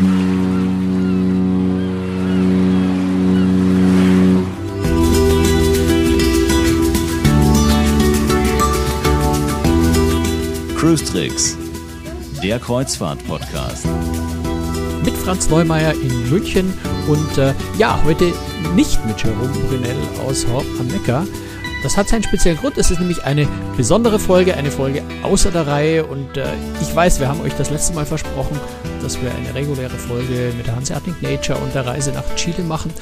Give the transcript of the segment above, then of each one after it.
Cruise Tricks, der Kreuzfahrt-Podcast. Mit Franz Neumeier in München und äh, ja, heute nicht mit Jerome Brunel aus Horb am Neckar. Das hat seinen speziellen Grund. Es ist nämlich eine besondere Folge, eine Folge außer der Reihe. Und äh, ich weiß, wir haben euch das letzte Mal versprochen, dass wir eine reguläre Folge mit der Hanseatic Nature und der Reise nach Chile machen.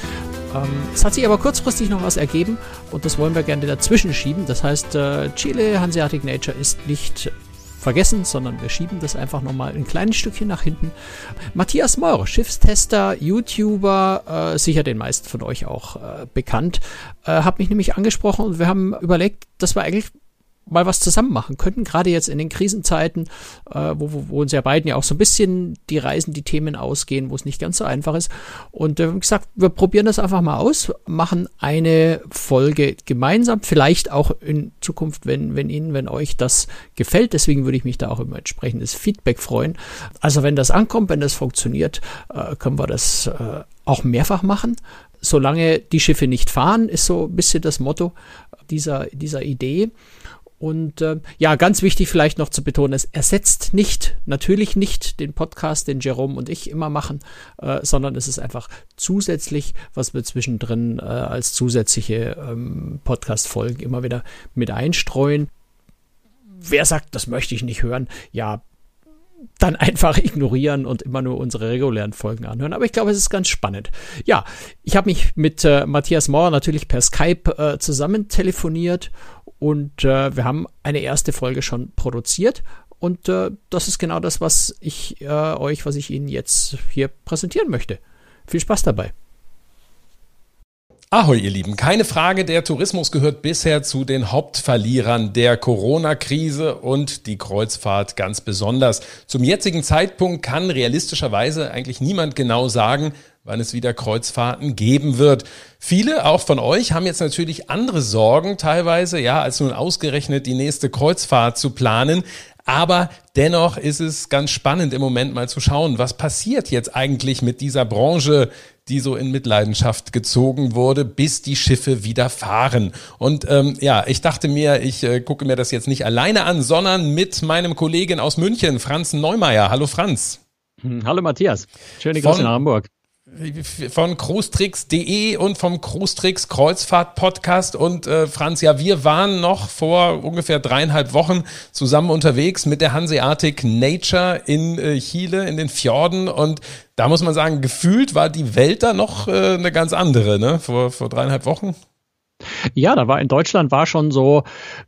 Ähm, es hat sich aber kurzfristig noch was ergeben und das wollen wir gerne dazwischen schieben. Das heißt, äh, Chile Hanseatic Nature ist nicht vergessen, sondern wir schieben das einfach nochmal ein kleines Stückchen nach hinten. Matthias Meurer, Schiffstester, YouTuber, äh, sicher den meisten von euch auch äh, bekannt, äh, hat mich nämlich angesprochen und wir haben überlegt, dass wir eigentlich mal was zusammen machen könnten, gerade jetzt in den Krisenzeiten, äh, wo, wo, wo uns ja beiden ja auch so ein bisschen die Reisen, die Themen ausgehen, wo es nicht ganz so einfach ist. Und äh, wie gesagt, wir probieren das einfach mal aus, machen eine Folge gemeinsam, vielleicht auch in Zukunft, wenn, wenn Ihnen, wenn euch das gefällt. Deswegen würde ich mich da auch über entsprechendes Feedback freuen. Also wenn das ankommt, wenn das funktioniert, äh, können wir das äh, auch mehrfach machen. Solange die Schiffe nicht fahren, ist so ein bisschen das Motto dieser, dieser Idee. Und äh, ja, ganz wichtig vielleicht noch zu betonen, es ersetzt nicht, natürlich nicht den Podcast, den Jerome und ich immer machen, äh, sondern es ist einfach zusätzlich, was wir zwischendrin äh, als zusätzliche ähm, Podcast-Folgen immer wieder mit einstreuen. Wer sagt, das möchte ich nicht hören? Ja, dann einfach ignorieren und immer nur unsere regulären Folgen anhören. Aber ich glaube, es ist ganz spannend. Ja, ich habe mich mit äh, Matthias Mauer natürlich per Skype äh, zusammen telefoniert und äh, wir haben eine erste Folge schon produziert. Und äh, das ist genau das, was ich äh, euch, was ich Ihnen jetzt hier präsentieren möchte. Viel Spaß dabei. Ahoi, ihr Lieben. Keine Frage, der Tourismus gehört bisher zu den Hauptverlierern der Corona-Krise und die Kreuzfahrt ganz besonders. Zum jetzigen Zeitpunkt kann realistischerweise eigentlich niemand genau sagen, wann es wieder Kreuzfahrten geben wird. Viele, auch von euch, haben jetzt natürlich andere Sorgen teilweise, ja, als nun ausgerechnet die nächste Kreuzfahrt zu planen. Aber dennoch ist es ganz spannend im Moment mal zu schauen, was passiert jetzt eigentlich mit dieser Branche, die so in Mitleidenschaft gezogen wurde, bis die Schiffe wieder fahren. Und ähm, ja, ich dachte mir, ich äh, gucke mir das jetzt nicht alleine an, sondern mit meinem Kollegen aus München, Franz Neumeier. Hallo Franz. Hm, hallo Matthias. Schöne Grüße nach Hamburg von cruestricks.de und vom Cruestricks Kreuzfahrt Podcast und äh, Franz, ja, wir waren noch vor ungefähr dreieinhalb Wochen zusammen unterwegs mit der Hanseatic Nature in äh, Chile, in den Fjorden und da muss man sagen, gefühlt war die Welt da noch äh, eine ganz andere, ne, vor, vor dreieinhalb Wochen. Ja, da war in Deutschland war schon so,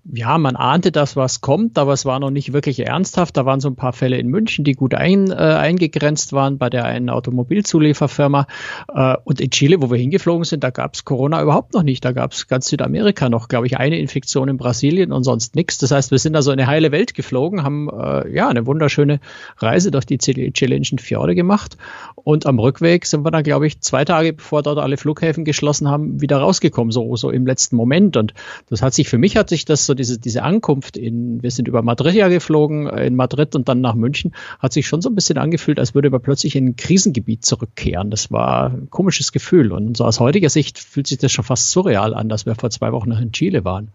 ja, man ahnte, dass was kommt, aber es war noch nicht wirklich ernsthaft. Da waren so ein paar Fälle in München, die gut ein, äh, eingegrenzt waren bei der einen Automobilzulieferfirma. Äh, und in Chile, wo wir hingeflogen sind, da gab es Corona überhaupt noch nicht. Da gab es ganz Südamerika noch, glaube ich, eine Infektion in Brasilien und sonst nichts. Das heißt, wir sind also in eine heile Welt geflogen, haben äh, ja eine wunderschöne Reise durch die chilenischen Fjorde gemacht. Und am Rückweg sind wir dann, glaube ich, zwei Tage bevor dort alle Flughäfen geschlossen haben, wieder rausgekommen, so, so im letzten Moment. Und das hat sich, für mich hat sich das so, diese, diese Ankunft in, wir sind über Madrid ja geflogen, äh, in Madrid und dann nach München, hat sich schon so ein bisschen angefühlt, als würde man plötzlich in ein Krisengebiet zurückkehren. Das war ein komisches Gefühl. Und so aus heutiger Sicht fühlt sich das schon fast surreal an, dass wir vor zwei Wochen noch in Chile waren.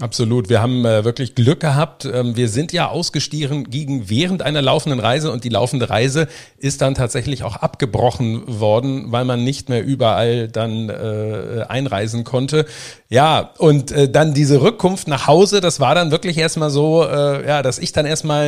Absolut. Wir haben äh, wirklich Glück gehabt. Ähm, wir sind ja ausgestiegen gegen während einer laufenden Reise und die laufende Reise ist dann tatsächlich auch abgebrochen worden, weil man nicht mehr überall dann äh, einreisen konnte. Ja, und äh, dann diese Rückkunft nach Hause, das war dann wirklich erstmal so, äh, ja, dass ich dann erstmal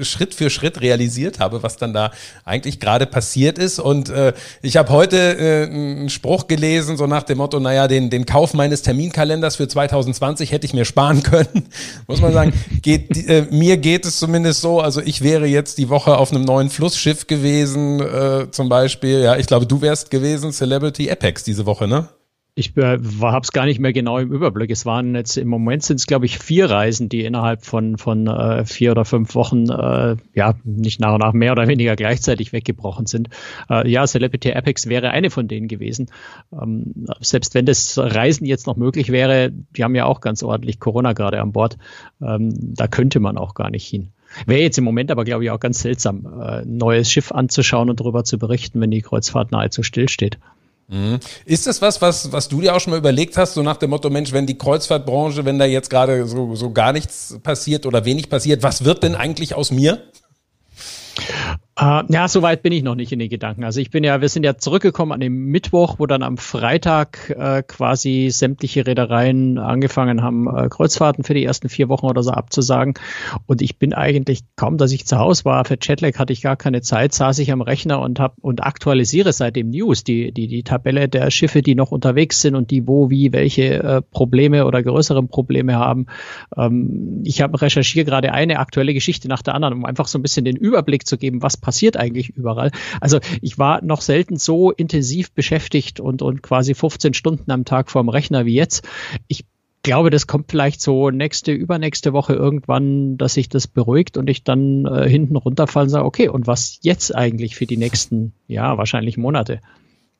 äh, Schritt für Schritt realisiert habe, was dann da eigentlich gerade passiert ist. Und äh, ich habe heute äh, einen Spruch gelesen, so nach dem Motto, naja, den, den Kauf meines Terminkalenders für 2020 hätte ich mir sparen können. Muss man sagen, geht, äh, mir geht es zumindest so, also ich wäre jetzt die Woche auf einem neuen Flussschiff gewesen, äh, zum Beispiel. Ja, ich glaube, du wärst gewesen, Celebrity Apex diese Woche, ne? Ich äh, habe es gar nicht mehr genau im Überblick. Es waren jetzt im Moment sind es glaube ich vier Reisen, die innerhalb von von äh, vier oder fünf Wochen äh, ja nicht nach und nach mehr oder weniger gleichzeitig weggebrochen sind. Äh, ja, Celebrity Apex wäre eine von denen gewesen. Ähm, selbst wenn das Reisen jetzt noch möglich wäre, die haben ja auch ganz ordentlich Corona gerade an Bord. Ähm, da könnte man auch gar nicht hin. Wäre jetzt im Moment aber, glaube ich, auch ganz seltsam, äh, neues Schiff anzuschauen und darüber zu berichten, wenn die Kreuzfahrt nahezu stillsteht. Mhm. Ist das was, was, was du dir auch schon mal überlegt hast, so nach dem Motto, Mensch, wenn die Kreuzfahrtbranche, wenn da jetzt gerade so, so gar nichts passiert oder wenig passiert, was wird denn eigentlich aus mir? Uh, ja, so weit bin ich noch nicht in den Gedanken. Also ich bin ja, wir sind ja zurückgekommen an dem Mittwoch, wo dann am Freitag äh, quasi sämtliche Reedereien angefangen haben, äh, Kreuzfahrten für die ersten vier Wochen oder so abzusagen. Und ich bin eigentlich kaum, dass ich zu Hause war. Für Jetlag hatte ich gar keine Zeit, saß ich am Rechner und hab und aktualisiere seitdem News, die die die Tabelle der Schiffe, die noch unterwegs sind und die wo wie welche äh, Probleme oder größeren Probleme haben. Ähm, ich habe recherchiere gerade eine aktuelle Geschichte nach der anderen, um einfach so ein bisschen den Überblick zu geben, was passiert eigentlich überall. Also ich war noch selten so intensiv beschäftigt und, und quasi 15 Stunden am Tag vorm Rechner wie jetzt. Ich glaube, das kommt vielleicht so nächste, übernächste Woche irgendwann, dass sich das beruhigt und ich dann äh, hinten runterfallen sage, okay, und was jetzt eigentlich für die nächsten, ja, wahrscheinlich Monate?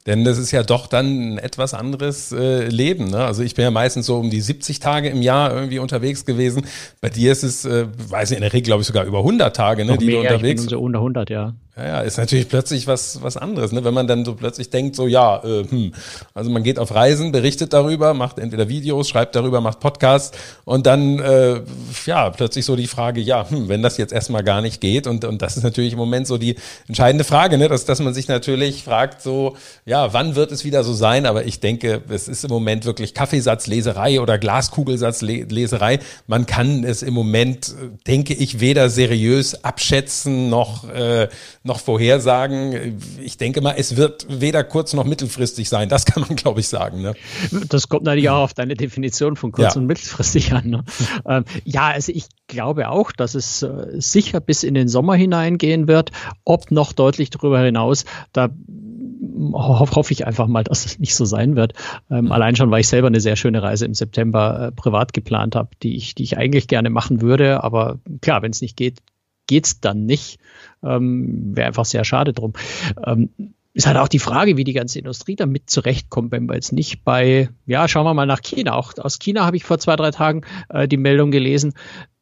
Denn das ist ja doch dann ein etwas anderes äh, Leben. Ne? Also ich bin ja meistens so um die 70 Tage im Jahr irgendwie unterwegs gewesen. Bei dir ist es, äh, weiß nicht, in der Regel glaube ich sogar über 100 Tage, ne, Noch die mehr, du unterwegs bin so unter 100, ja. Ja, ja, ist natürlich plötzlich was, was anderes, ne? wenn man dann so plötzlich denkt, so ja, äh, hm. also man geht auf Reisen, berichtet darüber, macht entweder Videos, schreibt darüber, macht Podcasts und dann, äh, ja, plötzlich so die Frage, ja, hm, wenn das jetzt erstmal gar nicht geht und, und das ist natürlich im Moment so die entscheidende Frage, ne? dass, dass man sich natürlich fragt, so, ja, wann wird es wieder so sein, aber ich denke, es ist im Moment wirklich Kaffeesatzleserei oder Glaskugelsatzleserei. Man kann es im Moment, denke ich, weder seriös abschätzen noch äh, noch vorhersagen. Ich denke mal, es wird weder kurz- noch mittelfristig sein. Das kann man, glaube ich, sagen. Ne? Das kommt natürlich auch auf deine Definition von kurz- ja. und mittelfristig an. Ne? ähm, ja, also ich glaube auch, dass es äh, sicher bis in den Sommer hineingehen wird. Ob noch deutlich darüber hinaus, da ho hoffe ich einfach mal, dass es nicht so sein wird. Ähm, allein schon, weil ich selber eine sehr schöne Reise im September äh, privat geplant habe, die ich, die ich eigentlich gerne machen würde. Aber klar, wenn es nicht geht, geht's dann nicht. Ähm, Wäre einfach sehr schade drum. Ähm, ist halt auch die Frage, wie die ganze Industrie damit zurechtkommt, wenn wir jetzt nicht bei, ja, schauen wir mal nach China. Auch aus China habe ich vor zwei, drei Tagen äh, die Meldung gelesen,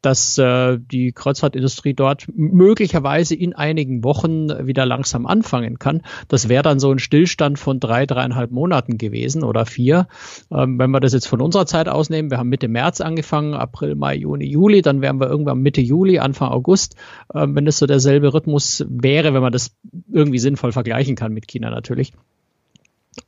dass äh, die Kreuzfahrtindustrie dort möglicherweise in einigen Wochen wieder langsam anfangen kann. Das wäre dann so ein Stillstand von drei, dreieinhalb Monaten gewesen oder vier. Ähm, wenn wir das jetzt von unserer Zeit ausnehmen, wir haben Mitte März angefangen, April, Mai, Juni, Juli, dann wären wir irgendwann Mitte Juli, Anfang August, äh, wenn das so derselbe Rhythmus wäre, wenn man das irgendwie sinnvoll vergleichen kann mit China natürlich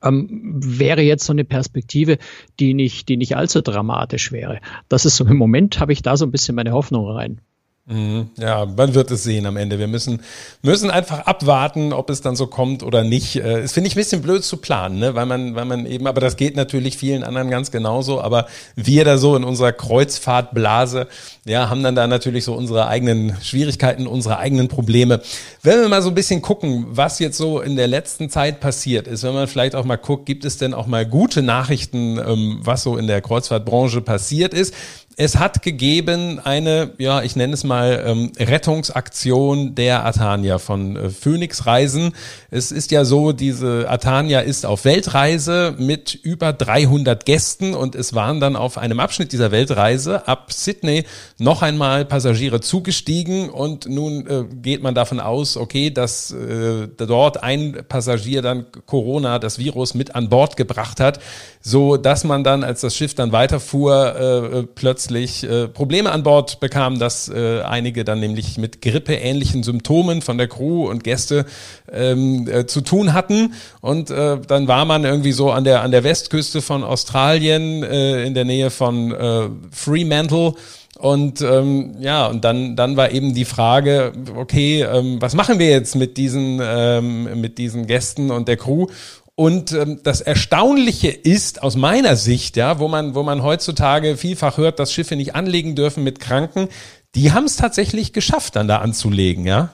ähm, wäre jetzt so eine Perspektive, die nicht, die nicht allzu dramatisch wäre. Das ist so im Moment habe ich da so ein bisschen meine Hoffnung rein. Mhm. Ja, man wird es sehen am Ende. Wir müssen, müssen einfach abwarten, ob es dann so kommt oder nicht. Äh, es finde ich ein bisschen blöd zu planen, ne? weil man, weil man eben, aber das geht natürlich vielen anderen ganz genauso. Aber wir da so in unserer Kreuzfahrtblase, ja, haben dann da natürlich so unsere eigenen Schwierigkeiten, unsere eigenen Probleme. Wenn wir mal so ein bisschen gucken, was jetzt so in der letzten Zeit passiert ist, wenn man vielleicht auch mal guckt, gibt es denn auch mal gute Nachrichten, ähm, was so in der Kreuzfahrtbranche passiert ist? Es hat gegeben eine, ja, ich nenne es mal ähm, Rettungsaktion der Atania von äh, Phoenix Reisen. Es ist ja so, diese Atania ist auf Weltreise mit über 300 Gästen und es waren dann auf einem Abschnitt dieser Weltreise ab Sydney noch einmal Passagiere zugestiegen und nun äh, geht man davon aus, okay, dass äh, dort ein Passagier dann Corona, das Virus mit an Bord gebracht hat, so dass man dann, als das Schiff dann weiterfuhr, äh, äh plötzlich plötzlich äh, Probleme an Bord bekam, dass äh, einige dann nämlich mit grippeähnlichen Symptomen von der Crew und Gäste ähm, äh, zu tun hatten. Und äh, dann war man irgendwie so an der, an der Westküste von Australien, äh, in der Nähe von äh, Fremantle. Und ähm, ja, und dann, dann war eben die Frage, okay, ähm, was machen wir jetzt mit diesen, ähm, mit diesen Gästen und der Crew? Und ähm, das Erstaunliche ist aus meiner Sicht, ja, wo man, wo man heutzutage vielfach hört, dass Schiffe nicht anlegen dürfen mit Kranken, die haben es tatsächlich geschafft, dann da anzulegen, ja.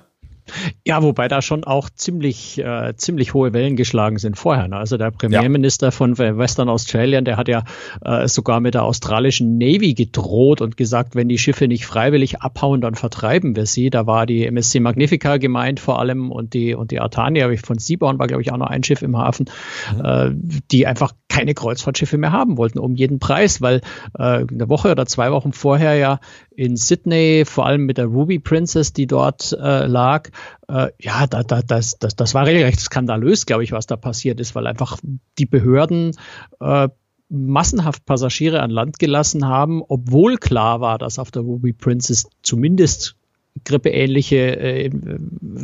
Ja, wobei da schon auch ziemlich, äh, ziemlich hohe Wellen geschlagen sind vorher. Ne? Also der Premierminister ja. von Western Australien, der hat ja äh, sogar mit der australischen Navy gedroht und gesagt, wenn die Schiffe nicht freiwillig abhauen, dann vertreiben wir sie. Da war die MSC Magnifica gemeint vor allem und die, und die Artania von Seaborn war, glaube ich, auch noch ein Schiff im Hafen, mhm. äh, die einfach keine Kreuzfahrtschiffe mehr haben wollten, um jeden Preis, weil äh, eine Woche oder zwei Wochen vorher ja in Sydney, vor allem mit der Ruby Princess, die dort äh, lag, äh, ja, da, da, das, das, das war regelrecht skandalös, glaube ich, was da passiert ist, weil einfach die Behörden äh, massenhaft Passagiere an Land gelassen haben, obwohl klar war, dass auf der Ruby Princess zumindest grippeähnliche äh,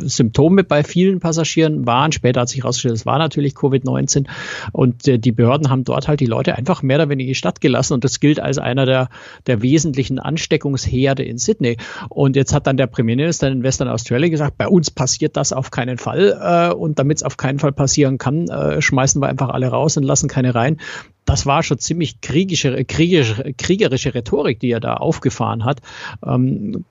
Symptome bei vielen Passagieren waren. Später hat sich herausgestellt, es war natürlich Covid-19 und äh, die Behörden haben dort halt die Leute einfach mehr oder weniger in die Stadt gelassen und das gilt als einer der, der wesentlichen Ansteckungsherde in Sydney. Und jetzt hat dann der Premierminister in Western Australia gesagt, bei uns passiert das auf keinen Fall äh, und damit es auf keinen Fall passieren kann, äh, schmeißen wir einfach alle raus und lassen keine rein das war schon ziemlich kriegische, kriegerische, kriegerische Rhetorik, die er da aufgefahren hat. Ähm,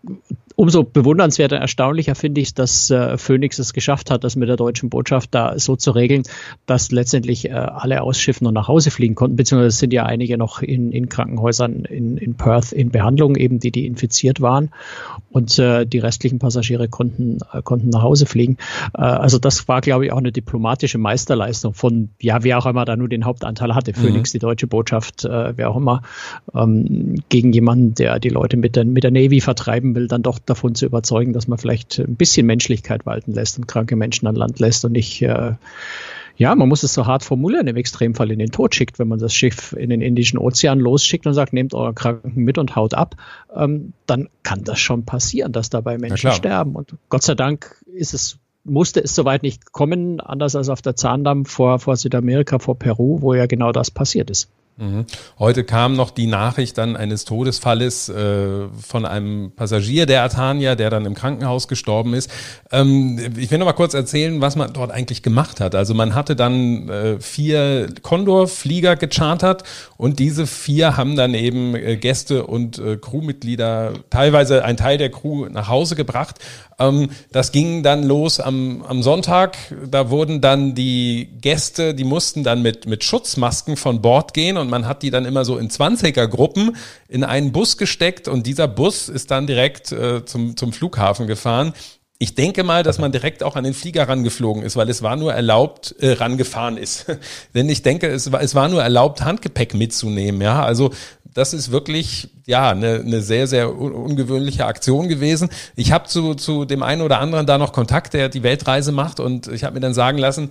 umso bewundernswerter, erstaunlicher finde ich, dass äh, Phoenix es geschafft hat, das mit der deutschen Botschaft da so zu regeln, dass letztendlich äh, alle ausschiffen und nach Hause fliegen konnten, beziehungsweise es sind ja einige noch in, in Krankenhäusern in, in Perth in Behandlung, eben die, die infiziert waren und äh, die restlichen Passagiere konnten, äh, konnten nach Hause fliegen. Äh, also das war, glaube ich, auch eine diplomatische Meisterleistung von, ja, wer auch immer da nur den Hauptanteil hatte, Phoenix, mhm. die deutsche Botschaft, äh, wer auch immer, ähm, gegen jemanden, der die Leute mit der, mit der Navy vertreiben will, dann doch davon zu überzeugen, dass man vielleicht ein bisschen Menschlichkeit walten lässt und kranke Menschen an Land lässt und nicht, äh, ja, man muss es so hart formulieren, im Extremfall in den Tod schickt, wenn man das Schiff in den Indischen Ozean losschickt und sagt, nehmt eure Kranken mit und haut ab, ähm, dann kann das schon passieren, dass dabei Menschen sterben. Und Gott sei Dank ist es musste es soweit nicht kommen, anders als auf der Zahndamm vor, vor Südamerika, vor Peru, wo ja genau das passiert ist. Mhm. Heute kam noch die Nachricht dann eines Todesfalles äh, von einem Passagier der Atania, der dann im Krankenhaus gestorben ist. Ähm, ich will noch mal kurz erzählen, was man dort eigentlich gemacht hat. Also man hatte dann äh, vier Condor-Flieger gechartert und diese vier haben dann eben äh, Gäste und äh, Crewmitglieder, teilweise ein Teil der Crew nach Hause gebracht. Ähm, das ging dann los am, am Sonntag. Da wurden dann die Gäste, die mussten dann mit, mit Schutzmasken von Bord gehen und man hat die dann immer so in 20er-Gruppen in einen Bus gesteckt und dieser Bus ist dann direkt äh, zum, zum Flughafen gefahren. Ich denke mal, dass man direkt auch an den Flieger rangeflogen ist, weil es war nur erlaubt, äh, rangefahren ist. Denn ich denke, es war, es war nur erlaubt, Handgepäck mitzunehmen. Ja, also das ist wirklich ja eine, eine sehr sehr ungewöhnliche Aktion gewesen. Ich habe zu zu dem einen oder anderen da noch Kontakt, der die Weltreise macht und ich habe mir dann sagen lassen,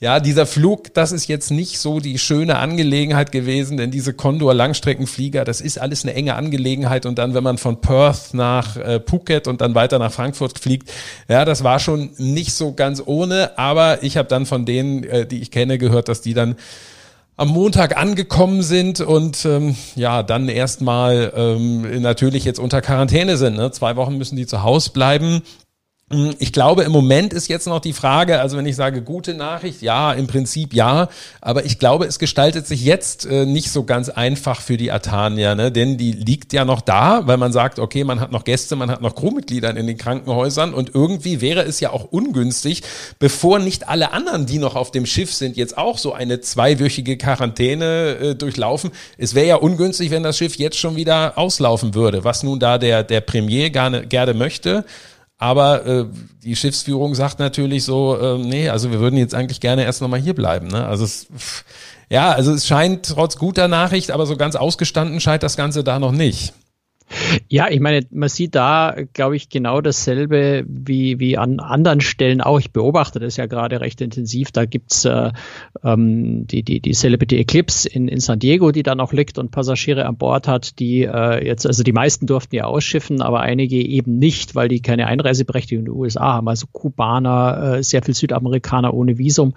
ja, dieser Flug, das ist jetzt nicht so die schöne Angelegenheit gewesen, denn diese Condor Langstreckenflieger, das ist alles eine enge Angelegenheit und dann, wenn man von Perth nach äh, Phuket und dann weiter nach Frankfurt fliegt, ja, das war schon nicht so ganz ohne, aber ich habe dann von denen, äh, die ich kenne, gehört, dass die dann am Montag angekommen sind und ähm, ja, dann erstmal ähm, natürlich jetzt unter Quarantäne sind. Ne? Zwei Wochen müssen die zu Hause bleiben. Hm, ich glaube, im Moment ist jetzt noch die Frage, also wenn ich sage gute Nachricht, ja, im Prinzip ja, aber ich glaube, es gestaltet sich jetzt äh, nicht so ganz einfach für die Atania, ne? denn die liegt ja noch da, weil man sagt, okay, man hat noch Gäste, man hat noch Crewmitglieder in den Krankenhäusern und irgendwie wäre es ja auch ungünstig, bevor nicht alle anderen, die noch auf dem Schiff sind, jetzt auch so eine zweiwöchige Quarantäne äh, durchlaufen. Es wäre ja ungünstig, wenn das Schiff jetzt schon wieder auslaufen würde, was nun da der, der Premier gerne, gerne möchte. Aber äh, die Schiffsführung sagt natürlich so, äh, nee, also wir würden jetzt eigentlich gerne erst nochmal hier bleiben. Ne? Also es, ja, also es scheint trotz guter Nachricht, aber so ganz ausgestanden scheint das Ganze da noch nicht. Ja, ich meine, man sieht da, glaube ich, genau dasselbe wie, wie an anderen Stellen auch. Ich beobachte das ja gerade recht intensiv. Da gibt's äh, ähm, die, die, die Celebrity Eclipse in, in San Diego, die da noch liegt und Passagiere an Bord hat, die äh, jetzt, also die meisten durften ja ausschiffen, aber einige eben nicht, weil die keine Einreiseberechtigung in den USA haben. Also Kubaner, äh, sehr viel Südamerikaner ohne Visum,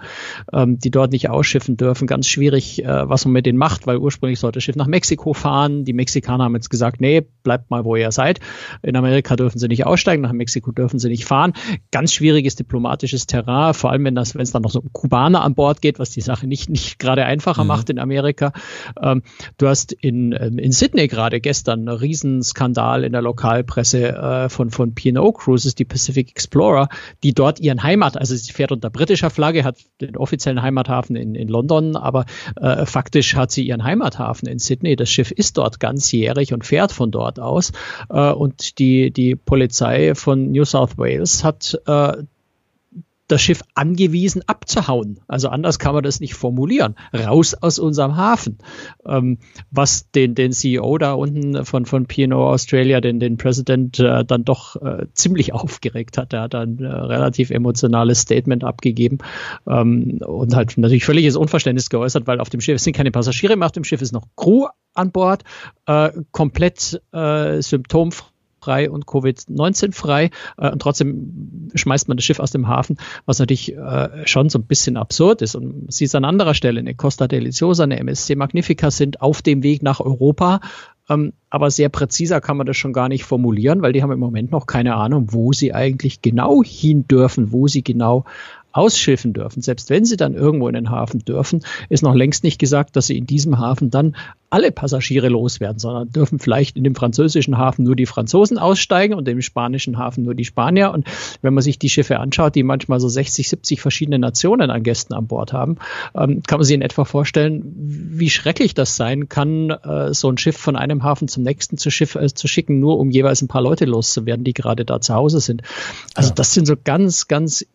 ähm, die dort nicht ausschiffen dürfen. Ganz schwierig, äh, was man mit denen macht, weil ursprünglich sollte das Schiff nach Mexiko fahren. Die Mexikaner haben jetzt gesagt, nee, bleibt mal, wo ihr seid. In Amerika dürfen sie nicht aussteigen, nach Mexiko dürfen sie nicht fahren. Ganz schwieriges diplomatisches Terrain, vor allem wenn das, wenn es dann noch so um Kubaner an Bord geht, was die Sache nicht, nicht gerade einfacher mhm. macht in Amerika. Ähm, du hast in, ähm, in Sydney gerade gestern einen Riesenskandal in der Lokalpresse äh, von, von P&O Cruises, die Pacific Explorer, die dort ihren Heimat, also sie fährt unter britischer Flagge, hat den offiziellen Heimathafen in, in London, aber äh, faktisch hat sie ihren Heimathafen in Sydney. Das Schiff ist dort ganzjährig und fährt von dort Aus. Äh, und die, die Polizei von New South Wales hat äh, das Schiff angewiesen abzuhauen. Also anders kann man das nicht formulieren. Raus aus unserem Hafen. Ähm, was den, den CEO da unten von, von P&O Australia, den, den President, äh, dann doch äh, ziemlich aufgeregt hat. Er hat ein äh, relativ emotionales Statement abgegeben ähm, und halt natürlich völliges Unverständnis geäußert, weil auf dem Schiff sind keine Passagiere mehr, auf dem Schiff ist noch Crew an Bord, äh, komplett äh, symptomfrei frei und Covid-19 frei äh, und trotzdem schmeißt man das Schiff aus dem Hafen, was natürlich äh, schon so ein bisschen absurd ist. Und sie ist an anderer Stelle, eine Costa Deliciosa, eine MSC Magnifica sind auf dem Weg nach Europa. Ähm, aber sehr präziser kann man das schon gar nicht formulieren, weil die haben im Moment noch keine Ahnung, wo sie eigentlich genau hin dürfen, wo sie genau ausschiffen dürfen. Selbst wenn sie dann irgendwo in den Hafen dürfen, ist noch längst nicht gesagt, dass sie in diesem Hafen dann alle Passagiere loswerden, sondern dürfen vielleicht in dem französischen Hafen nur die Franzosen aussteigen und im spanischen Hafen nur die Spanier. Und wenn man sich die Schiffe anschaut, die manchmal so 60, 70 verschiedene Nationen an Gästen an Bord haben, ähm, kann man sich in etwa vorstellen, wie schrecklich das sein kann, äh, so ein Schiff von einem Hafen zum nächsten zu, Schiff, äh, zu schicken, nur um jeweils ein paar Leute loszuwerden, die gerade da zu Hause sind. Also das sind so ganz, ganz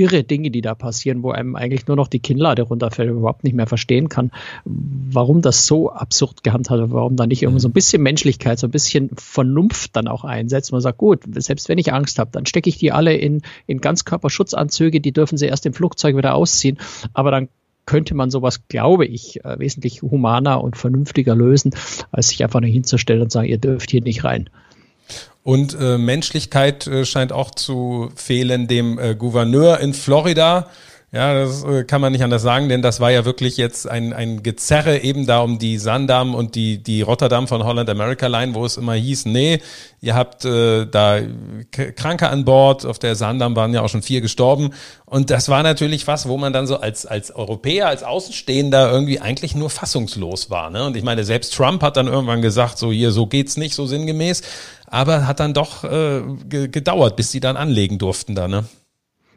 irre Dinge, die da passieren, wo einem eigentlich nur noch die Kinnlade runterfällt und überhaupt nicht mehr verstehen kann, warum das so absurd gehandhabt wird, warum da nicht irgendwie so ein bisschen Menschlichkeit, so ein bisschen Vernunft dann auch einsetzt. Man sagt, gut, selbst wenn ich Angst habe, dann stecke ich die alle in, in Ganzkörperschutzanzüge, die dürfen sie erst im Flugzeug wieder ausziehen, aber dann könnte man sowas, glaube ich, äh, wesentlich humaner und vernünftiger lösen, als sich einfach nur hinzustellen und sagen, ihr dürft hier nicht rein. Und äh, Menschlichkeit äh, scheint auch zu fehlen dem äh, Gouverneur in Florida. Ja, das äh, kann man nicht anders sagen, denn das war ja wirklich jetzt ein, ein Gezerre eben da um die Sandam und die, die Rotterdam von Holland America Line, wo es immer hieß, nee, ihr habt äh, da Kranke an Bord, auf der Sandam waren ja auch schon vier gestorben. Und das war natürlich was, wo man dann so als, als Europäer, als Außenstehender irgendwie eigentlich nur fassungslos war. Ne? Und ich meine, selbst Trump hat dann irgendwann gesagt, so hier, so geht's nicht, so sinngemäß. Aber hat dann doch äh, gedauert, bis sie dann anlegen durften da, ne?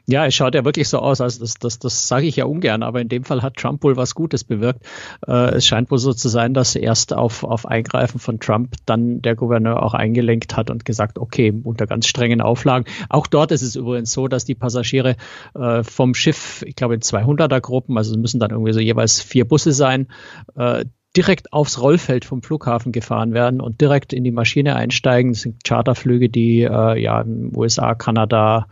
Ja, es schaut ja wirklich so aus, also das, das, das sage ich ja ungern, aber in dem Fall hat Trump wohl was Gutes bewirkt. Äh, es scheint wohl so zu sein, dass erst auf, auf Eingreifen von Trump dann der Gouverneur auch eingelenkt hat und gesagt, okay, unter ganz strengen Auflagen. Auch dort ist es übrigens so, dass die Passagiere äh, vom Schiff, ich glaube in 200er Gruppen, also es müssen dann irgendwie so jeweils vier Busse sein, äh, direkt aufs Rollfeld vom Flughafen gefahren werden und direkt in die Maschine einsteigen. Das sind Charterflüge, die äh, ja in USA, Kanada,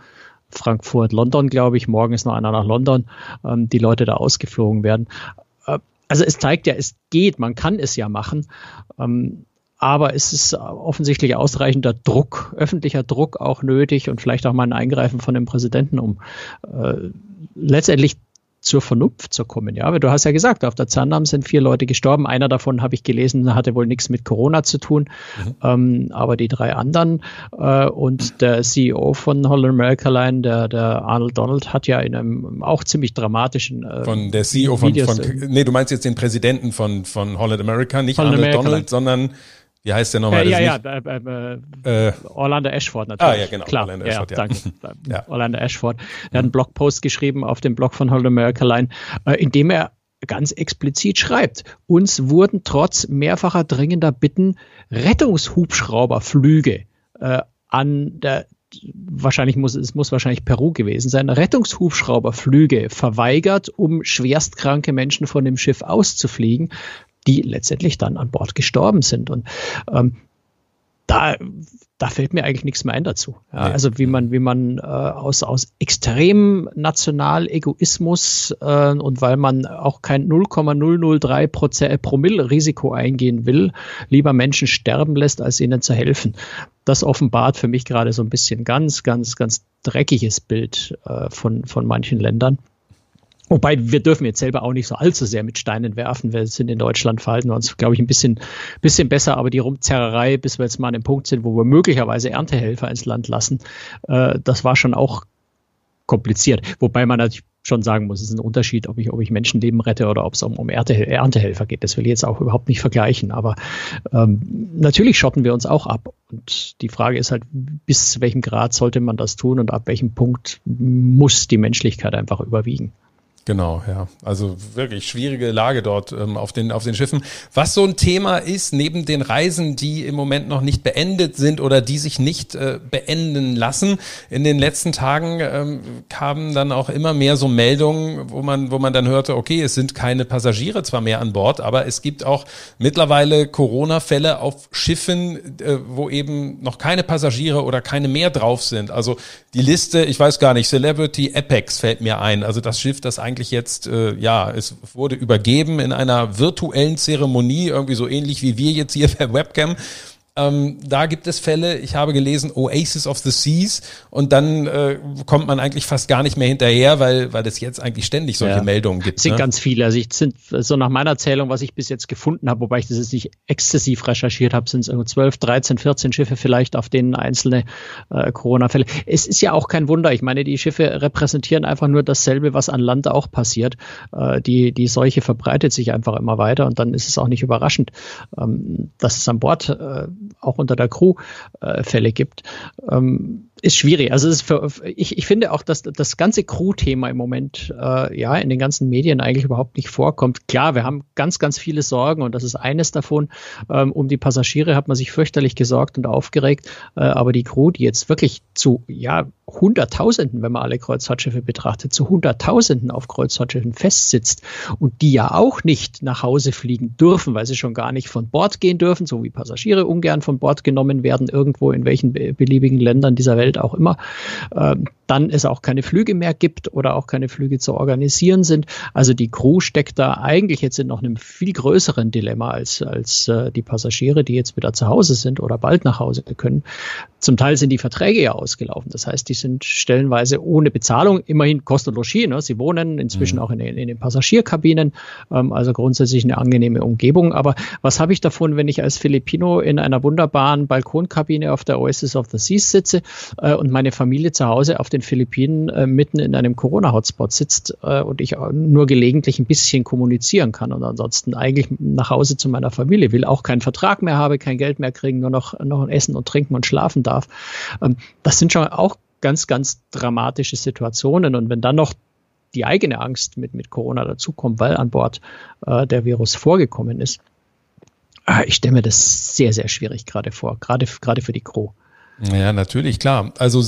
Frankfurt, London, glaube ich. Morgen ist noch einer nach London, ähm, die Leute da ausgeflogen werden. Äh, also es zeigt ja, es geht, man kann es ja machen. Ähm, aber es ist offensichtlich ausreichender Druck, öffentlicher Druck auch nötig und vielleicht auch mal ein Eingreifen von dem Präsidenten, um äh, letztendlich zur Vernunft zu kommen. Ja, aber du hast ja gesagt, auf der Zahndarm sind vier Leute gestorben. Einer davon habe ich gelesen, hatte wohl nichts mit Corona zu tun. Mhm. Ähm, aber die drei anderen äh, und der CEO von Holland America Line, der, der Arnold Donald, hat ja in einem auch ziemlich dramatischen äh, von der CEO von, Videos, von nee, du meinst jetzt den Präsidenten von von Holland America, nicht Holland Arnold America Donald, Line. sondern wie heißt der nochmal? Äh, ja, ja, äh, äh, äh, Orlando Ashford natürlich. Ah, ja, genau. Klar, Orlando Ashford, ja, danke. ja. Orlando Ashford. Der hat einen Blogpost geschrieben auf dem Blog von Hold America Line, äh, in dem er ganz explizit schreibt, uns wurden trotz mehrfacher dringender Bitten Rettungshubschrauberflüge äh, an der wahrscheinlich muss es muss wahrscheinlich Peru gewesen sein, Rettungshubschrauberflüge verweigert, um schwerstkranke Menschen von dem Schiff auszufliegen, die letztendlich dann an Bord gestorben sind. Und ähm, da, da fällt mir eigentlich nichts mehr ein dazu. Ja, nee. Also wie man, wie man äh, aus, aus extremem Nationalegoismus äh, und weil man auch kein 0,003 Prozent Promille Risiko eingehen will, lieber Menschen sterben lässt, als ihnen zu helfen. Das offenbart für mich gerade so ein bisschen ganz, ganz, ganz dreckiges Bild äh, von, von manchen Ländern. Wobei wir dürfen jetzt selber auch nicht so allzu sehr mit Steinen werfen. Wir sind in Deutschland, verhalten uns, glaube ich, ein bisschen, bisschen besser. Aber die Rumzerrerei, bis wir jetzt mal an dem Punkt sind, wo wir möglicherweise Erntehelfer ins Land lassen, äh, das war schon auch kompliziert. Wobei man natürlich schon sagen muss, es ist ein Unterschied, ob ich, ob ich Menschenleben rette oder ob es um, um Erntehelfer geht. Das will ich jetzt auch überhaupt nicht vergleichen. Aber ähm, natürlich schotten wir uns auch ab. Und die Frage ist halt, bis zu welchem Grad sollte man das tun und ab welchem Punkt muss die Menschlichkeit einfach überwiegen. Genau, ja. Also wirklich schwierige Lage dort ähm, auf, den, auf den Schiffen. Was so ein Thema ist, neben den Reisen, die im Moment noch nicht beendet sind oder die sich nicht äh, beenden lassen, in den letzten Tagen ähm, kamen dann auch immer mehr so Meldungen, wo man, wo man dann hörte, okay, es sind keine Passagiere zwar mehr an Bord, aber es gibt auch mittlerweile Corona-Fälle auf Schiffen, äh, wo eben noch keine Passagiere oder keine mehr drauf sind. Also die Liste, ich weiß gar nicht, Celebrity Apex fällt mir ein. Also das Schiff, das jetzt, äh, ja, es wurde übergeben in einer virtuellen Zeremonie, irgendwie so ähnlich wie wir jetzt hier per Webcam. Ähm, da gibt es Fälle, ich habe gelesen, Oasis of the Seas und dann äh, kommt man eigentlich fast gar nicht mehr hinterher, weil, weil es jetzt eigentlich ständig solche ja. Meldungen gibt. Es sind ne? ganz viele. Also ich sind so nach meiner Zählung, was ich bis jetzt gefunden habe, wobei ich das jetzt nicht exzessiv recherchiert habe, sind es 12, 13, 14 Schiffe vielleicht, auf denen einzelne äh, Corona-Fälle. Es ist ja auch kein Wunder. Ich meine, die Schiffe repräsentieren einfach nur dasselbe, was an Land auch passiert. Äh, die, die Seuche verbreitet sich einfach immer weiter und dann ist es auch nicht überraschend, ähm, dass es an Bord äh, auch unter der Crew äh, Fälle gibt. Ähm, ist schwierig. Also ist für, ich, ich finde auch, dass das ganze Crew-Thema im Moment äh, ja in den ganzen Medien eigentlich überhaupt nicht vorkommt. Klar, wir haben ganz, ganz viele Sorgen und das ist eines davon. Ähm, um die Passagiere hat man sich fürchterlich gesorgt und aufgeregt, äh, aber die Crew, die jetzt wirklich zu ja Hunderttausenden, wenn man alle Kreuzfahrtschiffe betrachtet, zu Hunderttausenden auf Kreuzfahrtschiffen festsitzt und die ja auch nicht nach Hause fliegen dürfen, weil sie schon gar nicht von Bord gehen dürfen, so wie Passagiere ungern von Bord genommen werden, irgendwo in welchen beliebigen Ländern dieser Welt auch immer, äh, dann es auch keine Flüge mehr gibt oder auch keine Flüge zu organisieren sind. Also die Crew steckt da eigentlich jetzt in noch einem viel größeren Dilemma als, als äh, die Passagiere, die jetzt wieder zu Hause sind oder bald nach Hause können. Zum Teil sind die Verträge ja ausgelaufen. Das heißt, die sind stellenweise ohne Bezahlung, immerhin Kost und Logis. Ne? Sie wohnen inzwischen mhm. auch in, in, den Passagierkabinen, ähm, also grundsätzlich eine angenehme Umgebung. Aber was habe ich davon, wenn ich als Filipino in einer wunderbaren Balkonkabine auf der Oasis of the Seas sitze äh, und meine Familie zu Hause auf den Philippinen äh, mitten in einem Corona-Hotspot sitzt äh, und ich nur gelegentlich ein bisschen kommunizieren kann und ansonsten eigentlich nach Hause zu meiner Familie will, auch keinen Vertrag mehr habe, kein Geld mehr kriegen, nur noch, noch Essen und Trinken und Schlafen darf. Ähm, das sind schon auch ganz, ganz dramatische Situationen. Und wenn dann noch die eigene Angst mit, mit Corona dazukommt, weil an Bord äh, der Virus vorgekommen ist, äh, ich stelle mir das sehr, sehr schwierig gerade vor, gerade, gerade für die Crew. Ja, natürlich, klar. Also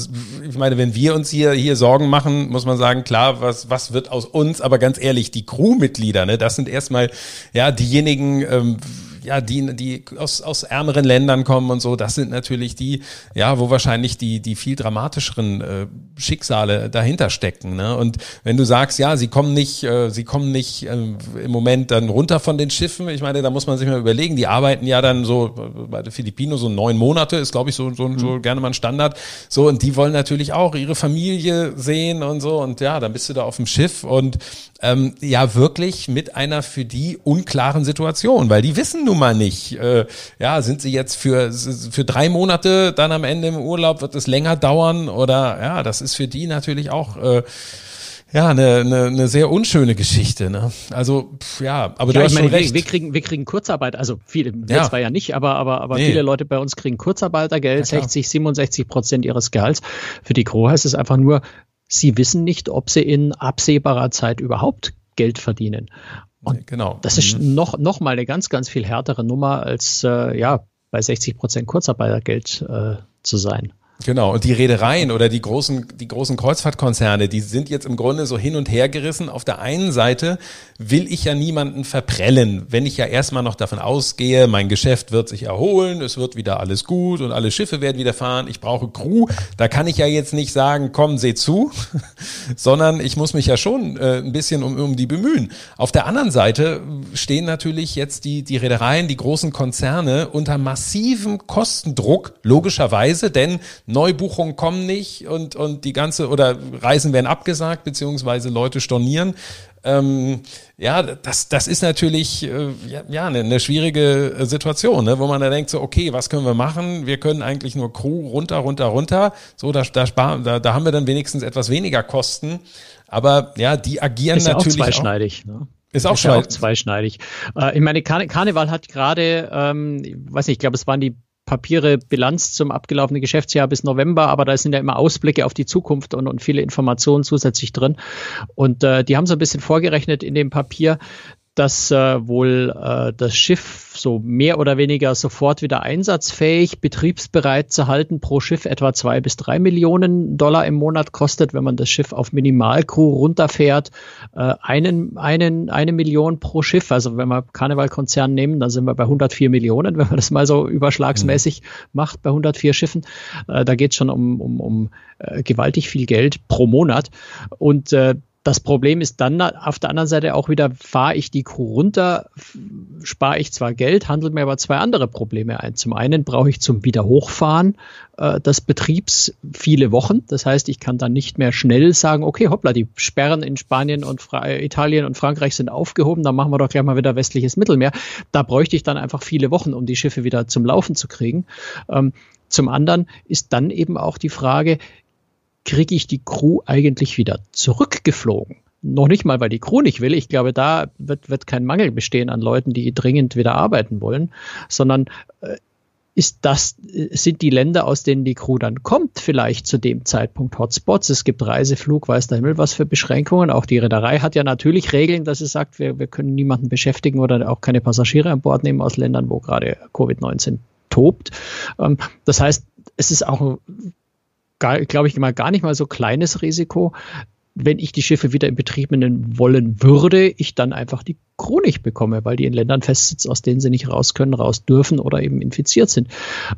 ich meine, wenn wir uns hier hier Sorgen machen, muss man sagen, klar, was was wird aus uns? Aber ganz ehrlich, die Crewmitglieder, ne, das sind erstmal ja diejenigen. Ähm, ja, die, die aus, aus ärmeren Ländern kommen und so, das sind natürlich die, ja, wo wahrscheinlich die, die viel dramatischeren äh, Schicksale dahinter stecken. Ne? Und wenn du sagst, ja, sie kommen nicht, äh, sie kommen nicht äh, im Moment dann runter von den Schiffen, ich meine, da muss man sich mal überlegen, die arbeiten ja dann so bei der Filipino so neun Monate, ist glaube ich so, so, so mhm. gerne mal ein Standard. So, und die wollen natürlich auch ihre Familie sehen und so. Und ja, dann bist du da auf dem Schiff und ähm, ja wirklich mit einer für die unklaren Situation, weil die wissen nun mal nicht, äh, ja, sind sie jetzt für, für drei Monate dann am Ende im Urlaub, wird es länger dauern oder ja, das ist für die natürlich auch äh, ja, eine, eine, eine sehr unschöne Geschichte. Ne? Also pff, ja, aber ja, du hast meine, schon recht. Wir, wir, kriegen, wir kriegen Kurzarbeit, also viele, wir ja. zwar ja nicht, aber aber aber nee. viele Leute bei uns kriegen Kurzarbeitergeld, ja, 60, 67 Prozent ihres Gehalts. Für die Gro heißt es einfach nur, sie wissen nicht, ob sie in absehbarer Zeit überhaupt Geld verdienen. Und genau. Das ist mhm. noch, noch mal eine ganz, ganz viel härtere Nummer als äh, ja, bei 60 Prozent Kurzarbeitergeld äh, zu sein. Genau, und die Reedereien oder die großen, die großen Kreuzfahrtkonzerne, die sind jetzt im Grunde so hin und her gerissen. Auf der einen Seite will ich ja niemanden verprellen, wenn ich ja erstmal noch davon ausgehe, mein Geschäft wird sich erholen, es wird wieder alles gut und alle Schiffe werden wieder fahren, ich brauche Crew. Da kann ich ja jetzt nicht sagen, komm, seh zu, sondern ich muss mich ja schon äh, ein bisschen um, um die bemühen. Auf der anderen Seite stehen natürlich jetzt die, die Reedereien, die großen Konzerne unter massivem Kostendruck, logischerweise, denn Neubuchungen kommen nicht und, und die ganze, oder Reisen werden abgesagt, beziehungsweise Leute stornieren. Ähm, ja, das, das ist natürlich äh, ja, eine, eine schwierige Situation, ne? wo man da denkt so, okay, was können wir machen? Wir können eigentlich nur Crew runter, runter, runter. So, da, da, sparen, da, da haben wir dann wenigstens etwas weniger Kosten. Aber ja, die agieren ist natürlich. Ja auch zweischneidig. Auch, ne? Ist auch, ist ja auch zweischneidig. Äh, ich meine, Karne Karneval hat gerade, ähm, weiß nicht, ich glaube, es waren die Papiere, Bilanz zum abgelaufenen Geschäftsjahr bis November, aber da sind ja immer Ausblicke auf die Zukunft und, und viele Informationen zusätzlich drin. Und äh, die haben so ein bisschen vorgerechnet in dem Papier, dass äh, wohl äh, das Schiff so mehr oder weniger sofort wieder einsatzfähig, betriebsbereit zu halten, pro Schiff etwa zwei bis drei Millionen Dollar im Monat kostet, wenn man das Schiff auf Minimalcrew runterfährt, äh, einen, einen, eine Million pro Schiff. Also wenn wir Karnevalkonzern nehmen, dann sind wir bei 104 Millionen, wenn man das mal so überschlagsmäßig mhm. macht bei 104 Schiffen. Äh, da geht es schon um, um, um äh, gewaltig viel Geld pro Monat. Und äh, das Problem ist dann auf der anderen Seite auch wieder, fahre ich die Crew runter, spare ich zwar Geld, handelt mir aber zwei andere Probleme ein. Zum einen brauche ich zum Wiederhochfahren äh, des Betriebs viele Wochen. Das heißt, ich kann dann nicht mehr schnell sagen, okay, hoppla, die Sperren in Spanien und Fra Italien und Frankreich sind aufgehoben, dann machen wir doch gleich mal wieder westliches Mittelmeer. Da bräuchte ich dann einfach viele Wochen, um die Schiffe wieder zum Laufen zu kriegen. Ähm, zum anderen ist dann eben auch die Frage, kriege ich die Crew eigentlich wieder zurückgeflogen. Noch nicht mal, weil die Crew nicht will. Ich glaube, da wird, wird kein Mangel bestehen an Leuten, die dringend wieder arbeiten wollen, sondern äh, ist das, sind die Länder, aus denen die Crew dann kommt, vielleicht zu dem Zeitpunkt Hotspots. Es gibt Reiseflug, weiß der Himmel was für Beschränkungen. Auch die Reederei hat ja natürlich Regeln, dass sie sagt, wir, wir können niemanden beschäftigen oder auch keine Passagiere an Bord nehmen aus Ländern, wo gerade Covid-19 tobt. Ähm, das heißt, es ist auch glaube ich, mal gar nicht mal so kleines Risiko, wenn ich die Schiffe wieder in Betrieb nehmen wollen würde, ich dann einfach die nicht bekomme, weil die in Ländern festsitzt, aus denen sie nicht raus können, raus dürfen oder eben infiziert sind.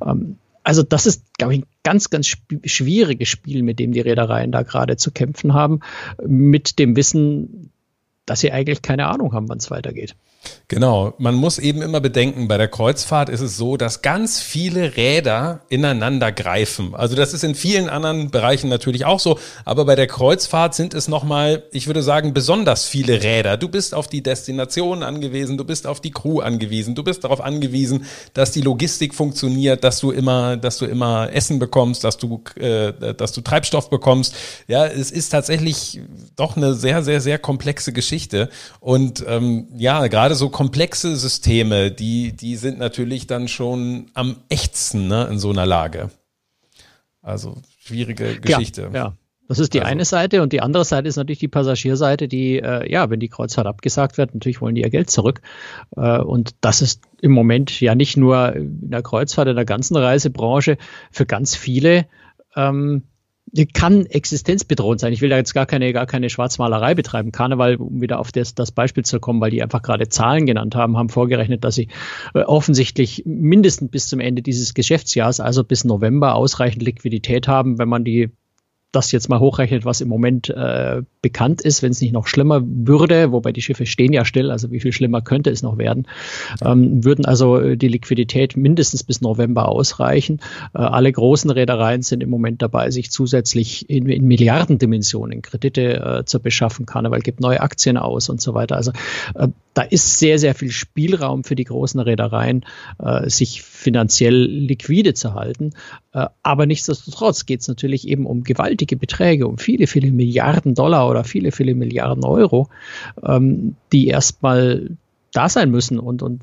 Ähm, also das ist, glaube ich, ein ganz, ganz schwieriges Spiel, mit dem die Reedereien da gerade zu kämpfen haben, mit dem Wissen, dass sie eigentlich keine Ahnung haben, wann es weitergeht. Genau, man muss eben immer bedenken, bei der Kreuzfahrt ist es so, dass ganz viele Räder ineinander greifen. Also das ist in vielen anderen Bereichen natürlich auch so, aber bei der Kreuzfahrt sind es nochmal, ich würde sagen, besonders viele Räder. Du bist auf die Destination angewiesen, du bist auf die Crew angewiesen, du bist darauf angewiesen, dass die Logistik funktioniert, dass du immer, dass du immer Essen bekommst, dass du, äh, dass du Treibstoff bekommst. Ja, es ist tatsächlich doch eine sehr, sehr, sehr komplexe Geschichte und ähm, ja, gerade gerade so komplexe Systeme, die, die sind natürlich dann schon am echtsten ne, in so einer Lage. Also schwierige Geschichte. Ja, ja. Das ist die also. eine Seite und die andere Seite ist natürlich die Passagierseite, die, äh, ja, wenn die Kreuzfahrt abgesagt wird, natürlich wollen die ihr Geld zurück. Äh, und das ist im Moment ja nicht nur in der Kreuzfahrt, in der ganzen Reisebranche für ganz viele ähm, kann existenzbedrohend sein. Ich will da jetzt gar keine, gar keine Schwarzmalerei betreiben. Karneval, um wieder auf das, das Beispiel zu kommen, weil die einfach gerade Zahlen genannt haben, haben vorgerechnet, dass sie äh, offensichtlich mindestens bis zum Ende dieses Geschäftsjahres, also bis November, ausreichend Liquidität haben, wenn man die das jetzt mal hochrechnet, was im Moment äh, bekannt ist, wenn es nicht noch schlimmer würde, wobei die Schiffe stehen ja still, also wie viel schlimmer könnte es noch werden, ähm, würden also äh, die Liquidität mindestens bis November ausreichen. Äh, alle großen Reedereien sind im Moment dabei, sich zusätzlich in, in Milliardendimensionen Kredite äh, zu beschaffen. Karneval gibt neue Aktien aus und so weiter. Also äh, da ist sehr, sehr viel Spielraum für die großen Reedereien, äh, sich finanziell liquide zu halten. Aber nichtsdestotrotz geht es natürlich eben um gewaltige Beträge, um viele, viele Milliarden Dollar oder viele, viele Milliarden Euro, ähm, die erstmal da sein müssen und, und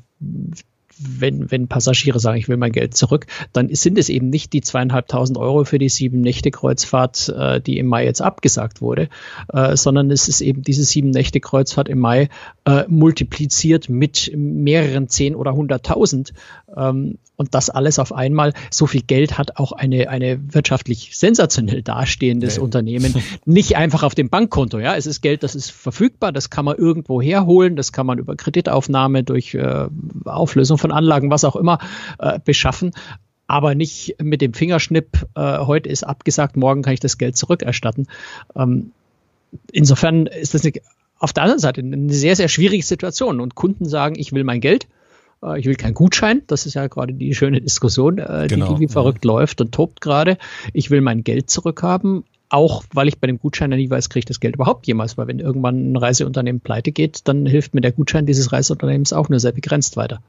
wenn, wenn Passagiere sagen, ich will mein Geld zurück, dann sind es eben nicht die zweieinhalbtausend Euro für die sieben Nächte Kreuzfahrt, äh, die im Mai jetzt abgesagt wurde, äh, sondern es ist eben diese sieben Nächte Kreuzfahrt im Mai äh, multipliziert mit mehreren zehn oder hunderttausend. Ähm, und das alles auf einmal. So viel Geld hat auch eine, eine wirtschaftlich sensationell dastehendes nee. Unternehmen nicht einfach auf dem Bankkonto. Ja, es ist Geld, das ist verfügbar, das kann man irgendwo herholen, das kann man über Kreditaufnahme, durch äh, Auflösung von Anlagen, was auch immer, äh, beschaffen aber nicht mit dem Fingerschnipp, äh, heute ist abgesagt, morgen kann ich das Geld zurückerstatten. Ähm, insofern ist das eine, auf der anderen Seite eine sehr, sehr schwierige Situation und Kunden sagen, ich will mein Geld äh, ich will keinen Gutschein. Das ist ja gerade die schöne Diskussion, äh, genau. die, wie verrückt läuft und tobt gerade. Ich will mein Geld zurückhaben. Auch weil ich bei dem Gutschein ja nie weiß, kriege ich das Geld überhaupt jemals, weil wenn irgendwann ein Reiseunternehmen pleite geht, dann hilft mir der Gutschein dieses Reiseunternehmens auch nur sehr begrenzt weiter.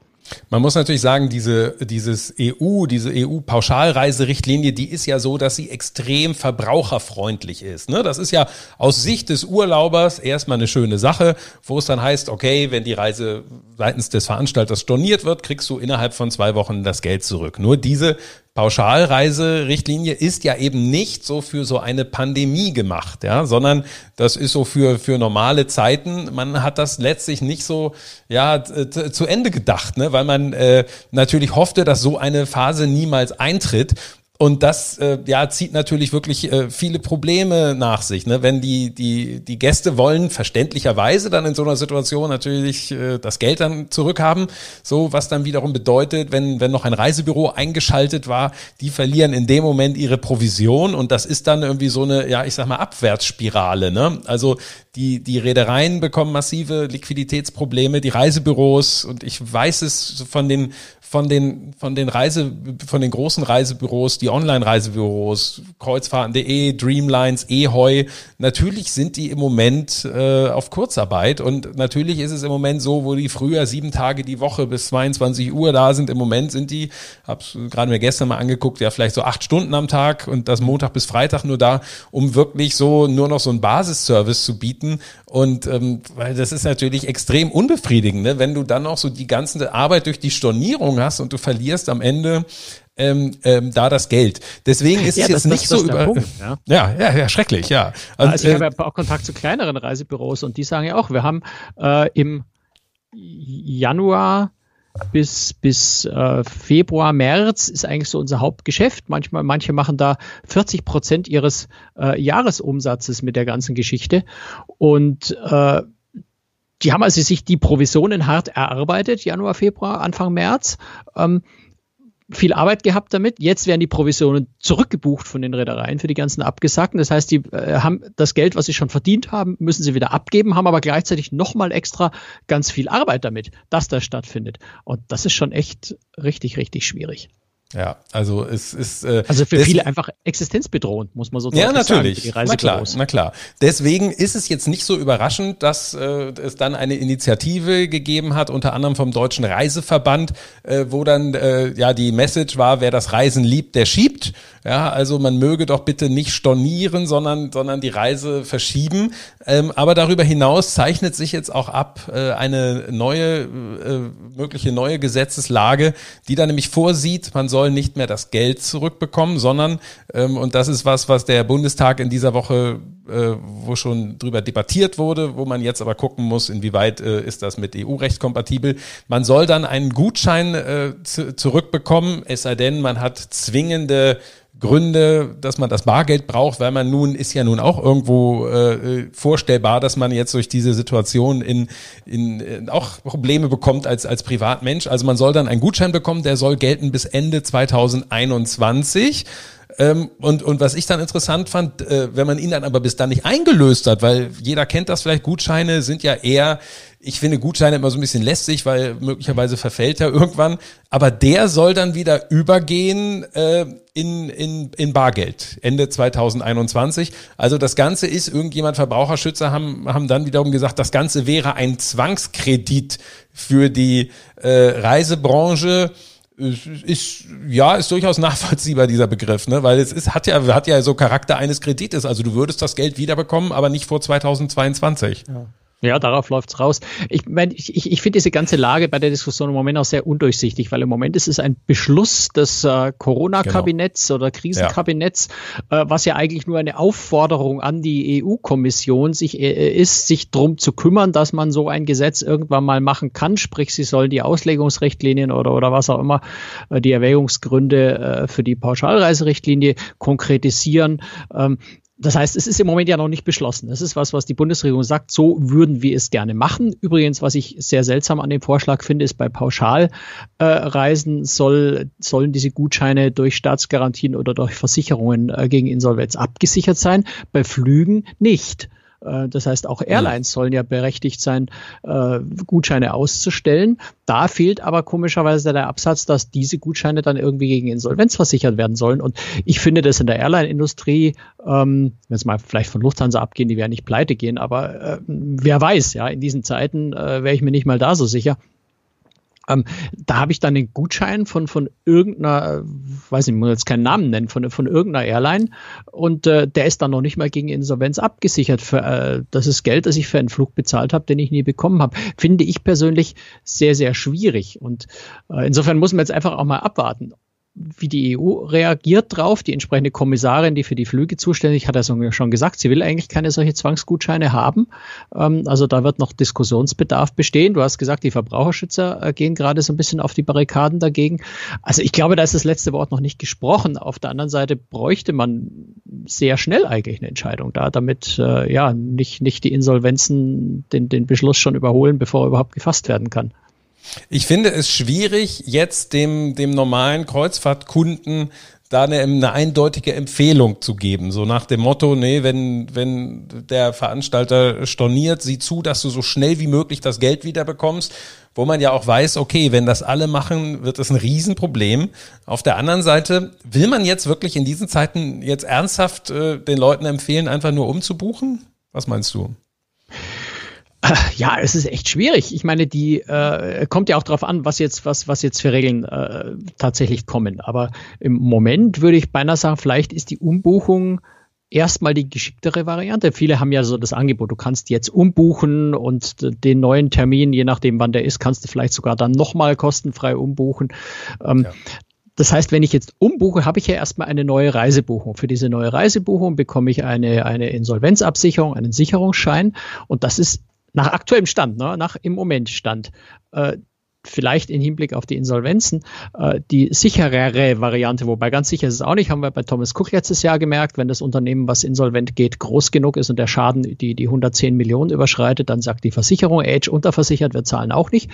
Man muss natürlich sagen, diese, dieses EU, diese EU-Pauschalreiserichtlinie, die ist ja so, dass sie extrem verbraucherfreundlich ist. Ne? Das ist ja aus Sicht des Urlaubers erstmal eine schöne Sache, wo es dann heißt, okay, wenn die Reise seitens des Veranstalters storniert wird, kriegst du innerhalb von zwei Wochen das Geld zurück. Nur diese Pauschalreiserichtlinie ist ja eben nicht so für so eine Pandemie gemacht, ja, sondern das ist so für, für normale Zeiten. Man hat das letztlich nicht so, ja, zu Ende gedacht, ne, weil man äh, natürlich hoffte, dass so eine Phase niemals eintritt. Und das äh, ja, zieht natürlich wirklich äh, viele Probleme nach sich. Ne? Wenn die, die, die Gäste wollen verständlicherweise dann in so einer Situation natürlich äh, das Geld dann zurückhaben. So, was dann wiederum bedeutet, wenn, wenn noch ein Reisebüro eingeschaltet war, die verlieren in dem Moment ihre Provision und das ist dann irgendwie so eine, ja, ich sag mal, Abwärtsspirale. Ne? Also die, die Reedereien bekommen massive Liquiditätsprobleme, die Reisebüros und ich weiß es von den von den, von den Reise, von den großen Reisebüros, die Online-Reisebüros, Kreuzfahrten.de, Dreamlines, Eheu, natürlich sind die im Moment äh, auf Kurzarbeit und natürlich ist es im Moment so, wo die früher sieben Tage die Woche bis 22 Uhr da sind, im Moment sind die, hab's gerade mir gestern mal angeguckt, ja vielleicht so acht Stunden am Tag und das Montag bis Freitag nur da, um wirklich so nur noch so einen Basisservice zu bieten und ähm, weil das ist natürlich extrem unbefriedigend, ne? wenn du dann noch so die ganze Arbeit durch die Stornierung hast und du verlierst am Ende ähm, ähm, da das Geld. Deswegen ist ja, es jetzt das, nicht das, so über. Punkt, ja. ja. ja, ja, schrecklich, ja. Und, also ich äh, habe ja auch Kontakt zu kleineren Reisebüros und die sagen ja auch, wir haben äh, im Januar bis, bis äh, Februar, März ist eigentlich so unser Hauptgeschäft. Manchmal, manche machen da 40 Prozent ihres äh, Jahresumsatzes mit der ganzen Geschichte. Und äh, die haben also sich die Provisionen hart erarbeitet, Januar, Februar, Anfang März. Ähm, viel Arbeit gehabt damit. Jetzt werden die Provisionen zurückgebucht von den Reedereien für die ganzen Abgesagten. Das heißt, die äh, haben das Geld, was sie schon verdient haben, müssen sie wieder abgeben, haben aber gleichzeitig nochmal extra ganz viel Arbeit damit, dass das stattfindet. Und das ist schon echt richtig, richtig schwierig. Ja, also es ist äh, also für viele einfach existenzbedrohend, muss man so sagen. Ja, natürlich. na klar, na klar. Deswegen ist es jetzt nicht so überraschend, dass äh, es dann eine Initiative gegeben hat, unter anderem vom Deutschen Reiseverband, äh, wo dann äh, ja die Message war, wer das Reisen liebt, der schiebt. Ja, also man möge doch bitte nicht stornieren, sondern sondern die Reise verschieben. Ähm, aber darüber hinaus zeichnet sich jetzt auch ab äh, eine neue äh, mögliche neue Gesetzeslage, die dann nämlich vorsieht, man soll soll nicht mehr das Geld zurückbekommen, sondern, ähm, und das ist was, was der Bundestag in dieser Woche, äh, wo schon drüber debattiert wurde, wo man jetzt aber gucken muss, inwieweit äh, ist das mit EU-Recht kompatibel. Man soll dann einen Gutschein äh, zurückbekommen, es sei denn, man hat zwingende Gründe, dass man das Bargeld braucht, weil man nun ist ja nun auch irgendwo äh, vorstellbar, dass man jetzt durch diese Situation in, in, in auch Probleme bekommt als als Privatmensch. Also man soll dann einen Gutschein bekommen, der soll gelten bis Ende 2021. Ähm, und, und was ich dann interessant fand, äh, wenn man ihn dann aber bis dann nicht eingelöst hat, weil jeder kennt das vielleicht, Gutscheine sind ja eher ich finde Gutscheine immer so ein bisschen lästig, weil möglicherweise verfällt er irgendwann. Aber der soll dann wieder übergehen äh, in, in, in Bargeld Ende 2021. Also das Ganze ist, irgendjemand, Verbraucherschützer haben, haben dann wiederum gesagt, das Ganze wäre ein Zwangskredit für die äh, Reisebranche ist ja ist durchaus nachvollziehbar dieser Begriff, ne, weil es ist hat ja hat ja so Charakter eines Kredites, also du würdest das Geld wiederbekommen, aber nicht vor 2022. Ja. Ja, darauf läuft's raus. Ich meine, ich, ich finde diese ganze Lage bei der Diskussion im Moment auch sehr undurchsichtig, weil im Moment ist es ein Beschluss des äh, Corona-Kabinetts genau. oder Krisenkabinetts, ja. Äh, was ja eigentlich nur eine Aufforderung an die EU-Kommission sich äh, ist, sich drum zu kümmern, dass man so ein Gesetz irgendwann mal machen kann. Sprich, sie sollen die Auslegungsrichtlinien oder oder was auch immer äh, die Erwägungsgründe äh, für die Pauschalreiserichtlinie konkretisieren. Ähm, das heißt, es ist im Moment ja noch nicht beschlossen. Das ist was, was die Bundesregierung sagt, so würden wir es gerne machen. Übrigens, was ich sehr seltsam an dem Vorschlag finde, ist bei Pauschalreisen äh, soll, sollen diese Gutscheine durch Staatsgarantien oder durch Versicherungen äh, gegen Insolvenz abgesichert sein, bei Flügen nicht. Äh, das heißt, auch Airlines sollen ja berechtigt sein, äh, Gutscheine auszustellen. Da fehlt aber komischerweise der Absatz, dass diese Gutscheine dann irgendwie gegen Insolvenz versichert werden sollen. Und ich finde das in der Airline-Industrie, ähm, wenn es mal vielleicht von Lufthansa abgehen, die werden nicht pleite gehen, aber äh, wer weiß, ja, in diesen Zeiten äh, wäre ich mir nicht mal da so sicher Ähm, da habe ich dann den Gutschein von, von irgendeiner, weiß nicht, ich muss jetzt keinen Namen nennen, von, von irgendeiner Airline und äh, der ist dann noch nicht mal gegen Insolvenz abgesichert. Für, äh, das ist Geld, das ich für einen Flug bezahlt habe, den ich nie bekommen habe. Finde ich persönlich sehr, sehr schwierig. Und äh, insofern muss man jetzt einfach auch mal abwarten, wie die EU reagiert drauf. Die entsprechende Kommissarin, die für die Flüge zuständig, hat ja schon gesagt, sie will eigentlich keine solche Zwangsgutscheine haben. Ähm, also da wird noch Diskussionsbedarf bestehen. Du hast gesagt, die Verbraucherschützer äh, gehen gerade so ein bisschen auf die Barrikaden dagegen. Also ich glaube, da ist das letzte Wort noch nicht gesprochen. Auf der anderen Seite bräuchte man sehr schnell eigentlich eine Entscheidung da, damit äh, ja nicht, nicht die Insolvenzen den, den Beschluss schon überholen, bevor er überhaupt gefasst werden kann. Ich finde es schwierig, jetzt dem, dem normalen Kreuzfahrtkunden da eine, eine eindeutige Empfehlung zu geben. So nach dem Motto, nee, wenn, wenn der Veranstalter storniert, sieh zu, dass du so schnell wie möglich das Geld wieder bekommst. Wo man ja auch weiß, okay, wenn das alle machen, wird es ein Riesenproblem. Auf der anderen Seite, will man jetzt wirklich in diesen Zeiten jetzt ernsthaft äh, den Leuten empfehlen, einfach nur umzubuchen? Was meinst du? Ja, es ist echt schwierig. Ich meine, die äh, kommt ja auch darauf an, was jetzt, was, was jetzt für Regeln äh, tatsächlich kommen. Aber im Moment würde ich beinahe sagen, vielleicht ist die Umbuchung erstmal die geschicktere Variante. Viele haben ja so das Angebot, du kannst jetzt umbuchen und den neuen Termin, je nachdem wann der ist, kannst du vielleicht sogar dann nochmal kostenfrei umbuchen. Ähm, ja. Das heißt, wenn ich jetzt umbuche, habe ich ja erstmal eine neue Reisebuchung. Für diese neue Reisebuchung bekomme ich eine, eine Insolvenzabsicherung, einen Sicherungsschein. Und das ist nach aktuellem Stand, ne, nach im Moment Stand, äh, vielleicht im Hinblick auf die Insolvenzen äh, die sicherere Variante, wobei ganz sicher ist es auch nicht, haben wir bei Thomas Cook letztes Jahr gemerkt, wenn das Unternehmen, was insolvent geht, groß genug ist und der Schaden die, die 110 Millionen überschreitet, dann sagt die Versicherung, Age unterversichert, wir zahlen auch nicht.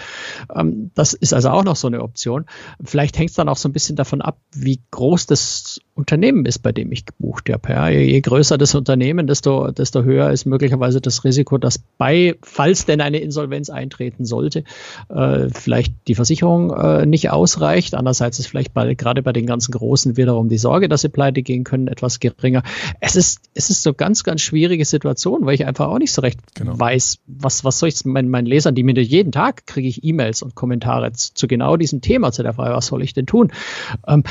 Ähm, das ist also auch noch so eine Option. Vielleicht hängt es dann auch so ein bisschen davon ab, wie groß das Unternehmen ist, bei dem ich gebucht habe. Ja, je, je größer das Unternehmen, desto, desto höher ist möglicherweise das Risiko, dass bei, falls denn eine Insolvenz eintreten sollte, äh, vielleicht vielleicht die Versicherung äh, nicht ausreicht. Andererseits ist vielleicht bei, gerade bei den ganzen Großen wiederum die Sorge, dass sie pleite gehen können, etwas geringer. Es ist, es ist so ganz, ganz schwierige Situation, weil ich einfach auch nicht so recht genau. weiß, was, was soll ich meinen, meinen Lesern, die mir jeden Tag kriege ich E-Mails und Kommentare zu, zu, genau diesem Thema, zu der Frage, was soll ich denn tun? Ähm,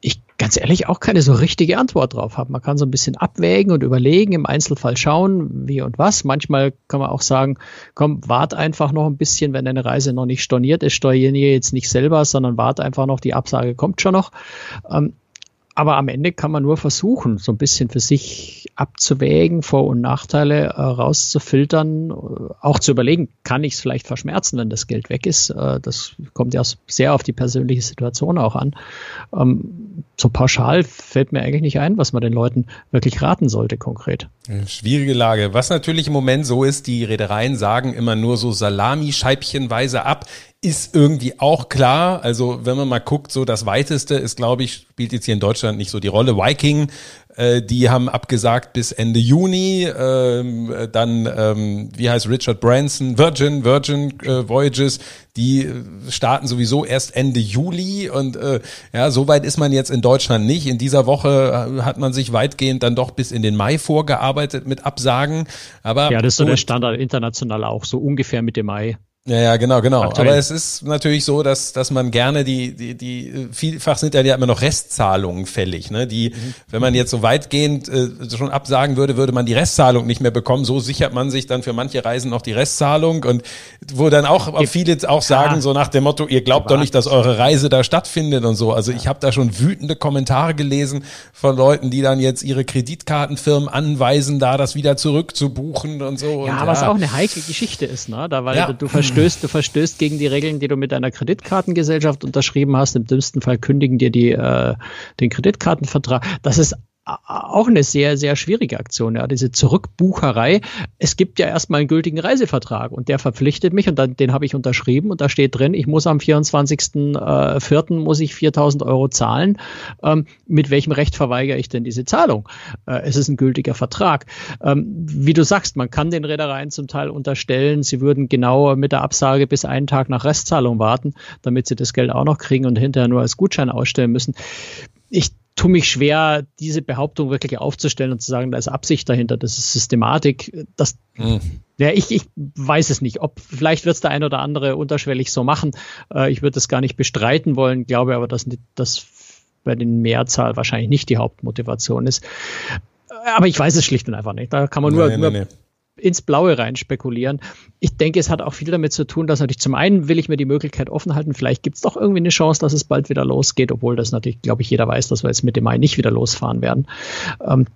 ich ganz ehrlich auch keine so richtige Antwort drauf habe. Man kann so ein bisschen abwägen und überlegen, im Einzelfall schauen, wie und was. Manchmal kann man auch sagen, komm, wart einfach noch ein bisschen, wenn deine Reise noch nicht storniert ist, storniere jetzt nicht selber, sondern wart einfach noch, die Absage kommt schon noch. Ähm, aber am Ende kann man nur versuchen, so ein bisschen für sich abzuwägen, Vor- und Nachteile äh, rauszufiltern, äh, auch zu überlegen, kann ich es vielleicht verschmerzen, wenn das Geld weg ist. Äh, das kommt ja sehr auf die persönliche Situation auch an. Ähm, so pauschal fällt mir eigentlich nicht ein, was man den Leuten wirklich raten sollte konkret. Schwierige Lage. Was natürlich im Moment so ist, die Reedereien sagen immer nur so Salami-Scheibchenweise ab ist irgendwie auch klar. Also wenn man mal guckt, so das weiteste ist, glaube ich, spielt jetzt hier in Deutschland nicht so die Rolle. Viking, äh, die haben abgesagt bis Ende Juni. Ähm, dann, ähm, wie heißt Richard Branson, Virgin, Virgin äh, Voyages, die starten sowieso erst Ende Juli. Und äh, ja, so weit ist man jetzt in Deutschland nicht. In dieser Woche äh, hat man sich weitgehend dann doch bis in den Mai vorgearbeitet mit Absagen. Aber ja, das ist so der Standard international auch, so ungefähr Mitte Mai. Ja, ja, genau, genau. Aktuell. Aber es ist natürlich so, dass, dass man gerne die, die, die, vielfach sind ja immer noch Restzahlungen fällig, ne? Die, mhm. wenn man jetzt so weitgehend äh, schon absagen würde, würde man die Restzahlung nicht mehr bekommen. So sichert man sich dann für manche Reisen noch die Restzahlung und wo dann auch viele auch sagen, so nach dem Motto, ihr glaubt doch nicht, dass eure Reise da stattfindet und so. Also ja. ich habe da schon wütende Kommentare gelesen von Leuten, die dann jetzt ihre Kreditkartenfirmen anweisen, da das wieder zurückzubuchen und so. Ja, und, was ja. auch eine heikle Geschichte ist, ne? Da, weil ja. du verstehst verstößt, du verstößt gegen die Regeln, die du mit deiner Kreditkartengesellschaft unterschrieben hast. Im dümmsten Fall kündigen dir die äh, den Kreditkartenvertrag. Das ist auch eine sehr, sehr schwierige Aktion, ja, diese Zurückbucherei. Es gibt ja erstmal einen gültigen Reisevertrag und der verpflichtet mich und dann, den habe ich unterschrieben und da steht drin, ich muss am 24.04. Äh, muss ich 4000 Euro zahlen. Ähm, mit welchem Recht verweigere ich denn diese Zahlung? Äh, es ist ein gültiger Vertrag. Ähm, wie du sagst, man kann den Reedereien zum Teil unterstellen, sie würden genau mit der Absage bis einen Tag nach Restzahlung warten, damit sie das Geld auch noch kriegen und hinterher nur als Gutschein ausstellen müssen. Ich tue mich schwer, diese Behauptung wirklich aufzustellen und zu sagen, da ist Absicht dahinter, das ist Systematik. Das, mhm. ja, ich, ich weiß es nicht. Ob vielleicht wird es der ein oder andere unterschwellig so machen. Äh, ich würde das gar nicht bestreiten wollen, glaube aber, dass das bei den Mehrzahl wahrscheinlich nicht die Hauptmotivation ist. Aber ich weiß es schlicht und einfach nicht. Da kann man nur, nee, nee, nur nee ins Blaue rein spekulieren. Ich denke, es hat auch viel damit zu tun, dass natürlich zum einen will ich mir die Möglichkeit offen halten, vielleicht gibt es doch irgendwie eine Chance, dass es bald wieder losgeht, obwohl das natürlich, glaube ich, jeder weiß, dass wir jetzt mit dem Mai nicht wieder losfahren werden. Ähm,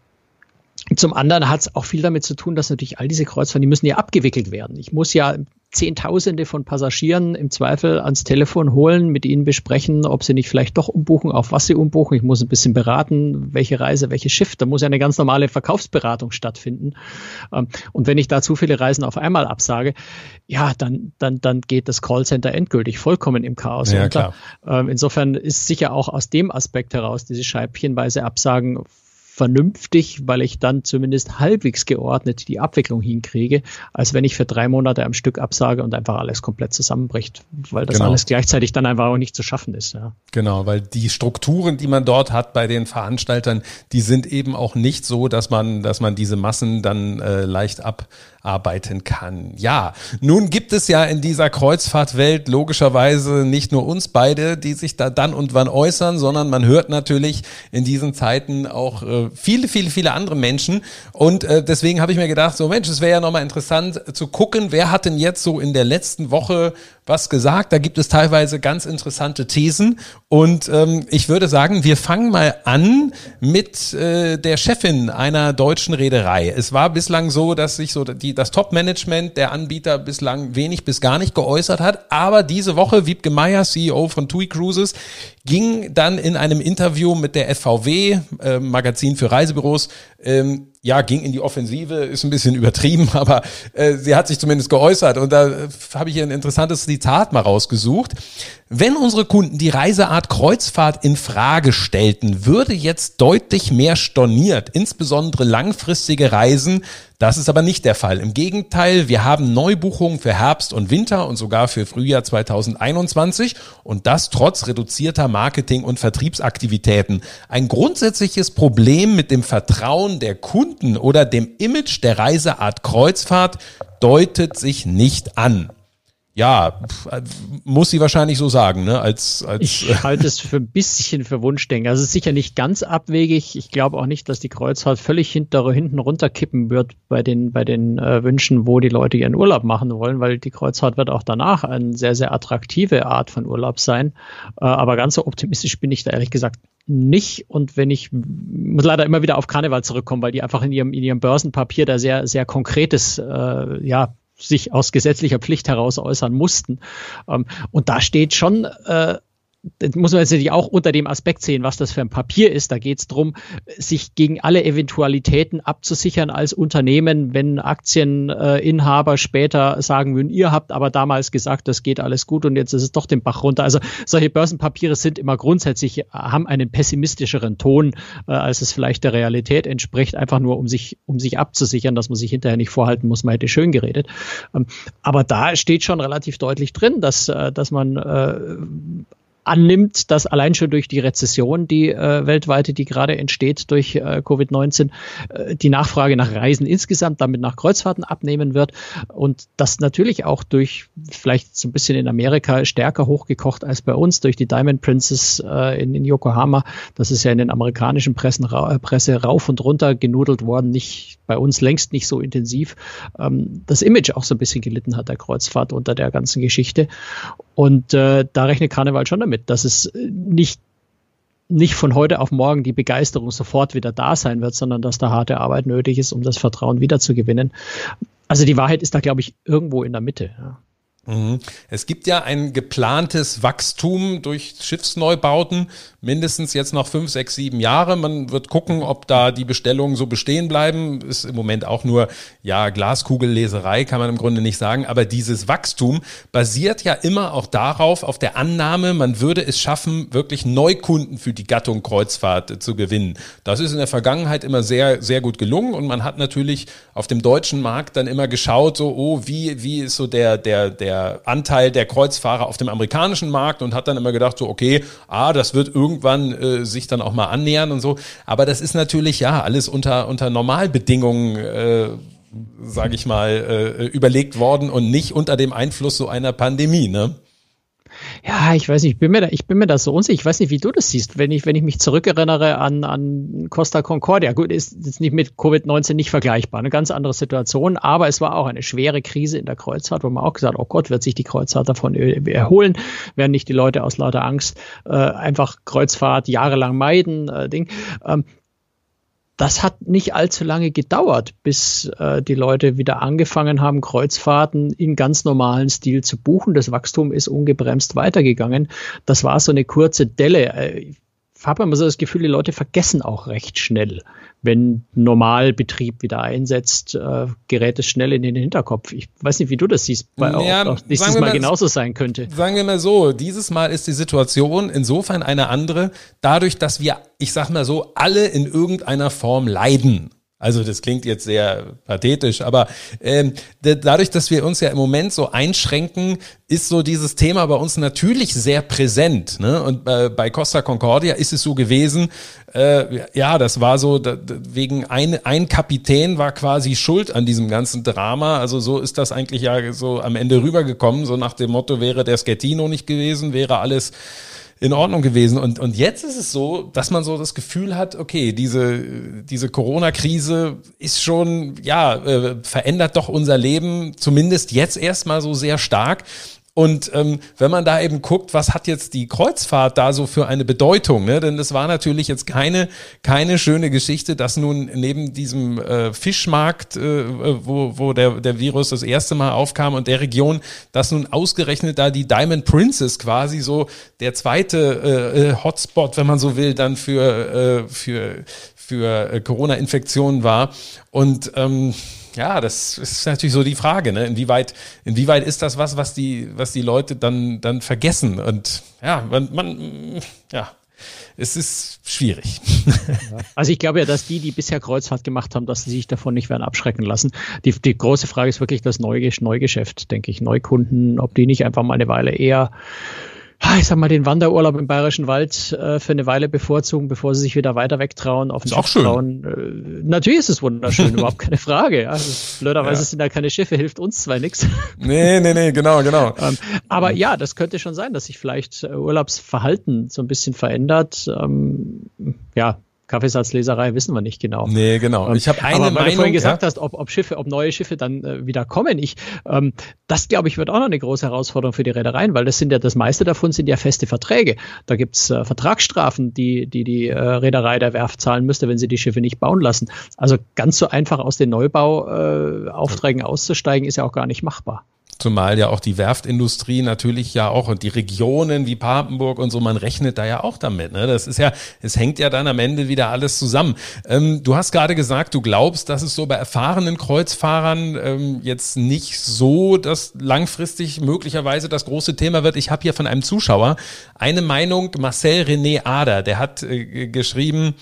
zum anderen hat es auch viel damit zu tun, dass natürlich all diese Kreuzfahrten, die müssen ja abgewickelt werden. Ich muss ja Zehntausende von Passagieren im Zweifel ans Telefon holen, mit ihnen besprechen, ob sie nicht vielleicht doch umbuchen, auf was sie umbuchen. Ich muss ein bisschen beraten, welche Reise, welches Schiff. Da muss ja eine ganz normale Verkaufsberatung stattfinden. Ähm, und wenn ich da zu viele Reisen auf einmal absage, ja, dann, dann, dann geht das Callcenter endgültig vollkommen im Chaos ja, unter. Klar. Ähm, insofern ist sicher auch aus dem Aspekt heraus diese scheibchenweise Absagen vernünftig, weil ich dann zumindest halbwegs geordnet die Abwicklung hinkriege, als wenn ich für drei Monate am Stück absage und einfach alles komplett zusammenbricht, weil das genau. alles gleichzeitig dann einfach auch nicht zu schaffen ist. Ja. Genau, weil die Strukturen, die man dort hat bei den Veranstaltern, die sind eben auch nicht so, dass man, dass man diese Massen dann äh, leicht ab arbeiten kann. Ja, nun gibt es ja in dieser Kreuzfahrtwelt logischerweise nicht nur uns beide, die sich da dann und wann äußern, sondern man hört natürlich in diesen Zeiten auch äh, viele, viele, viele andere Menschen. Und äh, deswegen habe ich mir gedacht, so Mensch, es wäre ja nochmal interessant zu gucken, wer hat denn jetzt so in der letzten Woche was gesagt. Da gibt es teilweise ganz interessante Thesen. Und ähm, ich würde sagen, wir fangen mal an mit äh, der Chefin einer deutschen Reederei. Es war bislang so, dass sich so die, das Top-Management der Anbieter bislang wenig bis gar nicht geäußert hat. Aber diese Woche, Wiebke Meyer, CEO von TUI Cruises, ging dann in einem Interview mit der FVW, äh, Magazin für Reisebüros, ähm, ja, ging in die Offensive, ist ein bisschen übertrieben, aber äh, sie hat sich zumindest geäußert. Und da äh, habe ich hier ein interessantes Zitat mal rausgesucht. Wenn unsere Kunden die Reiseart Kreuzfahrt in Frage stellten, würde jetzt deutlich mehr storniert, insbesondere langfristige Reisen. Das ist aber nicht der Fall. Im Gegenteil, wir haben Neubuchungen für Herbst und Winter und sogar für Frühjahr 2021 und das trotz reduzierter Marketing- und Vertriebsaktivitäten. Ein grundsätzliches Problem mit dem Vertrauen der Kunden oder dem Image der Reiseart Kreuzfahrt deutet sich nicht an. Ja, muss sie wahrscheinlich so sagen, ne? Als, als ich halte es für ein bisschen für Wunschdenken. Also es ist sicher nicht ganz abwegig. Ich glaube auch nicht, dass die Kreuzfahrt völlig hinter, hinten runterkippen wird bei den, bei den äh, Wünschen, wo die Leute ihren Urlaub machen wollen, weil die Kreuzfahrt wird auch danach eine sehr, sehr attraktive Art von Urlaub sein. Äh, aber ganz so optimistisch bin ich da ehrlich gesagt nicht. Und wenn ich muss leider immer wieder auf Karneval zurückkommen, weil die einfach in ihrem, in ihrem Börsenpapier da sehr, sehr konkretes, äh, ja, sich aus gesetzlicher Pflicht heraus äußern mussten. Ähm, und da steht schon äh, das muss man natürlich auch unter dem Aspekt sehen, was das für ein Papier ist. Da geht es darum, sich gegen alle Eventualitäten abzusichern als Unternehmen, wenn Aktieninhaber später sagen würden, ihr habt aber damals gesagt, das geht alles gut und jetzt ist es doch den Bach runter. Also solche Börsenpapiere sind immer grundsätzlich, haben einen pessimistischeren Ton, äh, als es vielleicht der Realität entspricht, einfach nur um sich, um sich abzusichern, dass man sich hinterher nicht vorhalten muss, man hätte schön geredet. Ähm, aber da steht schon relativ deutlich drin, dass, äh, dass man äh, annimmt, dass allein schon durch die Rezession, die äh, weltweite, die gerade entsteht durch äh, Covid-19, äh, die Nachfrage nach Reisen insgesamt, damit nach Kreuzfahrten abnehmen wird und das natürlich auch durch vielleicht so ein bisschen in Amerika stärker hochgekocht als bei uns durch die Diamond Princess äh, in, in Yokohama. Das ist ja in den amerikanischen Pressen, ra Presse rauf und runter genudelt worden, nicht bei uns längst nicht so intensiv. Ähm, das Image auch so ein bisschen gelitten hat der Kreuzfahrt unter der ganzen Geschichte und äh, da rechnet Karneval schon damit, dass es äh, nicht nicht von heute auf morgen die Begeisterung sofort wieder da sein wird, sondern dass da harte Arbeit nötig ist, um das Vertrauen wiederzugewinnen. Also die Wahrheit ist da, glaube ich, irgendwo in der Mitte. Ja. Mhm. Es gibt ja ein geplantes Wachstum durch Schiffsneubauten, mindestens jetzt noch fünf, sechs, sieben Jahre. Man wird gucken, ob da die Bestellungen so bestehen bleiben. Ist im Moment auch nur, ja, Glaskugelleserei, kann man im Grunde nicht sagen. Aber dieses Wachstum basiert ja immer auch darauf, auf der Annahme, man würde es schaffen, wirklich Neukunden für die Gattung Kreuzfahrt zu gewinnen. Das ist in der Vergangenheit immer sehr, sehr gut gelungen und man hat natürlich auf dem deutschen Markt dann immer geschaut, so, oh, wie, wie ist so der, der, der der Anteil der Kreuzfahrer auf dem amerikanischen Markt und hat dann immer gedacht, so, okay, ah, das wird irgendwann äh, sich dann auch mal annähern und so. Aber das ist natürlich ja alles unter, unter Normalbedingungen, äh, sage ich mal, äh, überlegt worden und nicht unter dem Einfluss so einer Pandemie, ne? Ja, ich weiß nicht, ich bin mir da, ich bin mir da so unsicher. Ich weiß nicht, wie du das siehst. Wenn ich, wenn ich mich zurückerinnere an, an Costa Concordia, gut, ist jetzt nicht mit Covid-19 nicht vergleichbar, eine ganz andere Situation, aber es war auch eine schwere Krise in der Kreuzfahrt, wo man auch gesagt, oh Gott, wird sich die Kreuzfahrt davon erholen, werden nicht die Leute aus lauter Angst äh, einfach Kreuzfahrt jahrelang meiden, äh, Ding. Ähm, das hat nicht allzu lange gedauert, bis äh, die Leute wieder angefangen haben, Kreuzfahrten in ganz normalen Stil zu buchen. Das Wachstum ist ungebremst weitergegangen. Das war so eine kurze Delle. Äh, habe immer so das Gefühl, die Leute vergessen auch recht schnell, wenn Normalbetrieb wieder einsetzt, äh, gerät es schnell in den Hinterkopf. Ich weiß nicht, wie du das siehst, weil ja, auch, auch nächstes Mal, mal genauso sein könnte. Sagen wir mal so, dieses Mal ist die Situation insofern eine andere, dadurch, dass wir, ich sag mal so, alle in irgendeiner Form leiden. Also das klingt jetzt sehr pathetisch, aber ähm, dadurch, dass wir uns ja im Moment so einschränken, ist so dieses Thema bei uns natürlich sehr präsent. Ne? Und äh, bei Costa Concordia ist es so gewesen, äh, ja, das war so, da, wegen ein, ein Kapitän war quasi schuld an diesem ganzen Drama. Also so ist das eigentlich ja so am Ende rübergekommen. So nach dem Motto, wäre der Schettino nicht gewesen, wäre alles in Ordnung gewesen. Und, und jetzt ist es so, dass man so das Gefühl hat, okay, diese, diese Corona-Krise ist schon, ja, äh, verändert doch unser Leben, zumindest jetzt erstmal so sehr stark. Und ähm, wenn man da eben guckt, was hat jetzt die Kreuzfahrt da so für eine Bedeutung, ne? denn es war natürlich jetzt keine keine schöne Geschichte, dass nun neben diesem äh, Fischmarkt, äh, wo, wo der, der Virus das erste Mal aufkam und der Region, dass nun ausgerechnet da die Diamond Princess quasi so der zweite äh, äh Hotspot, wenn man so will, dann für, äh, für, für äh, Corona-Infektionen war. Und ähm, ja, das ist natürlich so die Frage, ne? Inwieweit, inwieweit ist das was, was die, was die Leute dann, dann vergessen? Und ja, man, man ja, es ist schwierig. Also ich glaube ja, dass die, die bisher Kreuzfahrt gemacht haben, dass sie sich davon nicht werden abschrecken lassen. Die, die große Frage ist wirklich das Neugeschäft, denke ich. Neukunden, ob die nicht einfach mal eine Weile eher ich sag mal, den Wanderurlaub im Bayerischen Wald äh, für eine Weile bevorzugen, bevor sie sich wieder weiter wegtrauen, auf ist auch schön. trauen. Äh, natürlich ist es wunderschön, überhaupt keine Frage. Also, blöderweise ja. sind da keine Schiffe, hilft uns zwei nichts. Nee, nee, nee, genau, genau. ähm, aber ja, das könnte schon sein, dass sich vielleicht äh, Urlaubsverhalten so ein bisschen verändert. Ähm, ja, Kaffeesatzleserei wissen wir nicht genau. Nee, genau. Ähm, ich habe eine aber weil Meinung, du vorhin gesagt ja? hast, ob, ob Schiffe, ob neue Schiffe dann äh, wieder kommen. Ich, ähm, das glaube ich wird auch noch eine große Herausforderung für die Reedereien, weil das sind ja das meiste davon sind ja feste Verträge. Da gibt's äh, Vertragsstrafen, die die die äh, Reederei der Werft zahlen müsste, wenn sie die Schiffe nicht bauen lassen. Also ganz so einfach aus den Neubauaufträgen äh, auszusteigen, ist ja auch gar nicht machbar. Zumal ja auch die Werftindustrie natürlich ja auch und die Regionen wie Papenburg und so, man rechnet da ja auch damit. Ne? Das ist ja, es hängt ja dann am Ende wieder alles zusammen. Ähm, du hast gerade gesagt, du glaubst, dass es so bei erfahrenen Kreuzfahrern ähm, jetzt nicht so, dass langfristig möglicherweise das große Thema wird. Ich habe hier von einem Zuschauer eine Meinung, Marcel René Ader, der hat äh, geschrieben,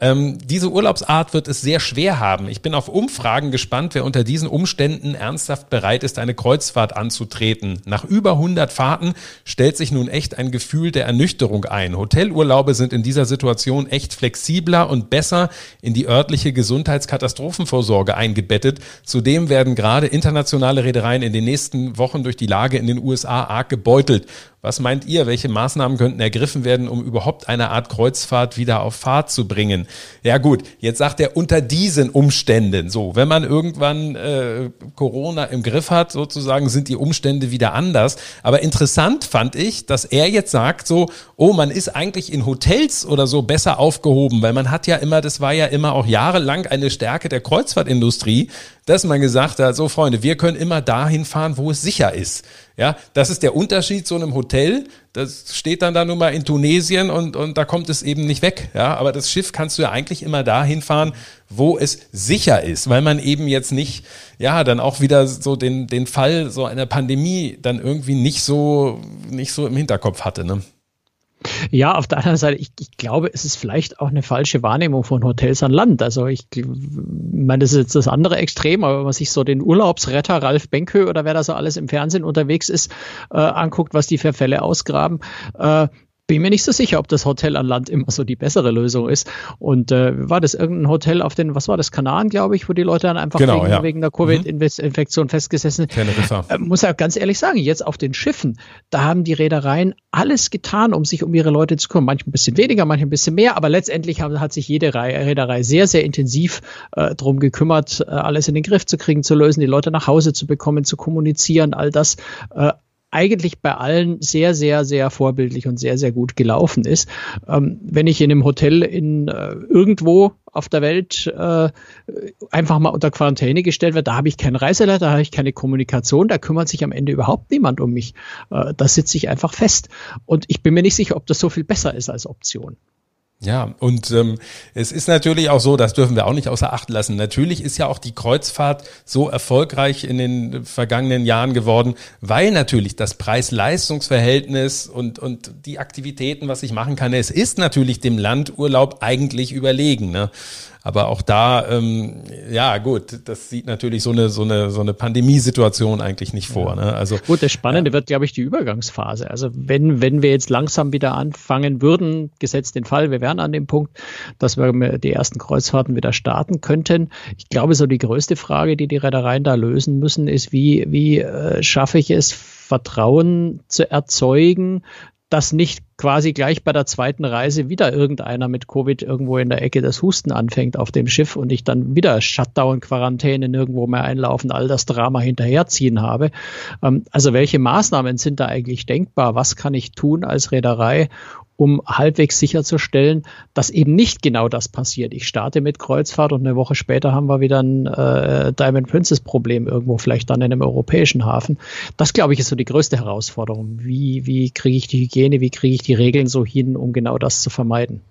ähm, diese Urlaubsart wird es sehr schwer haben. Ich bin auf Umfragen gespannt, wer unter diesen Umständen ernsthaft bereit ist, eine Kreuzfahrt anzutreten. Nach über 100 Fahrten stellt sich nun echt ein Gefühl der Ernüchterung ein. Hotelurlaube sind in dieser Situation echt flexibler und besser in die örtliche Gesundheitskatastrophenvorsorge eingebettet. Zudem werden gerade internationale Reedereien in den nächsten Wochen durch die Lage in den USA arg gebeutelt. Was meint ihr, welche Maßnahmen könnten ergriffen werden, um überhaupt eine Art Kreuzfahrt wieder auf Fahrt zu bringen? Ja gut, jetzt sagt er unter diesen Umständen. So, wenn man irgendwann äh, Corona im Griff hat, sozusagen, sind die Umstände wieder anders. Aber interessant fand ich, dass er jetzt sagt, so, oh, man ist eigentlich in Hotels oder so besser aufgehoben, weil man hat ja immer, das war ja immer auch jahrelang eine Stärke der Kreuzfahrtindustrie, dass man gesagt hat, so Freunde, wir können immer dahin fahren, wo es sicher ist. Ja, das ist der Unterschied zu einem Hotel. Das steht dann da nun mal in Tunesien und, und da kommt es eben nicht weg. Ja, aber das Schiff kannst du ja eigentlich immer dahin fahren, wo es sicher ist, weil man eben jetzt nicht, ja, dann auch wieder so den, den Fall so einer Pandemie dann irgendwie nicht so, nicht so im Hinterkopf hatte, ne? Ja, auf der anderen Seite, ich, ich, glaube, es ist vielleicht auch eine falsche Wahrnehmung von Hotels an Land. Also ich meine, das ist jetzt das andere Extrem, aber wenn man sich so den Urlaubsretter Ralf Benkö oder wer da so alles im Fernsehen unterwegs ist, äh, anguckt, was die für Fälle ausgraben, äh, bin mir nicht so sicher, ob das Hotel an Land immer so die bessere Lösung ist. Und äh, war das irgendein Hotel auf den, was war das, Kanaren, glaube ich, wo die Leute dann einfach genau, wegen, ja. wegen der Covid-Infektion mhm. festgesessen sind. Äh, muss ja ganz ehrlich sagen, jetzt auf den Schiffen, da haben die Reedereien alles getan, um sich um ihre Leute zu kümmern. Manche ein bisschen weniger, manche ein bisschen mehr, aber letztendlich haben, hat sich jede Reederei sehr, sehr intensiv äh, drum gekümmert, äh, alles in den Griff zu kriegen, zu lösen, die Leute nach Hause zu bekommen, zu kommunizieren, all das. Äh, eigentlich bei allen sehr, sehr, sehr vorbildlich und sehr, sehr gut gelaufen ist. Ähm, wenn ich in einem Hotel in äh, irgendwo auf der Welt äh, einfach mal unter Quarantäne gestellt werde, da habe ich keinen Reiseleiter, da habe ich keine Kommunikation, da kümmert sich am Ende überhaupt niemand um mich. Äh, da sitze ich einfach fest. Und ich bin mir nicht sicher, ob das so viel besser ist als Option. Ja, und ähm, es ist natürlich auch so, das dürfen wir auch nicht außer Acht lassen. Natürlich ist ja auch die Kreuzfahrt so erfolgreich in den vergangenen Jahren geworden, weil natürlich das Preis-Leistungs-Verhältnis und, und die Aktivitäten, was ich machen kann, es ist natürlich dem Landurlaub eigentlich überlegen. Ne? Aber auch da, ähm, ja gut, das sieht natürlich so eine so eine so eine Pandemiesituation eigentlich nicht vor. Ja. Ne? Also gut, das Spannende ja. wird, glaube ich, die Übergangsphase. Also wenn wenn wir jetzt langsam wieder anfangen würden, gesetzt den Fall, wir wären an dem Punkt, dass wir die ersten Kreuzfahrten wieder starten könnten. Ich glaube, so die größte Frage, die die Reedereien da lösen müssen, ist, wie wie äh, schaffe ich es Vertrauen zu erzeugen, dass nicht quasi gleich bei der zweiten Reise wieder irgendeiner mit Covid irgendwo in der Ecke das Husten anfängt auf dem Schiff und ich dann wieder Shutdown, Quarantäne nirgendwo mehr einlaufen, all das Drama hinterherziehen habe. Ähm, also welche Maßnahmen sind da eigentlich denkbar? Was kann ich tun als Reederei, um halbwegs sicherzustellen, dass eben nicht genau das passiert. Ich starte mit Kreuzfahrt und eine Woche später haben wir wieder ein äh, Diamond Princess Problem irgendwo, vielleicht dann in einem europäischen Hafen. Das, glaube ich, ist so die größte Herausforderung. Wie, wie kriege ich die Hygiene, wie kriege ich die Regeln so hin, um genau das zu vermeiden?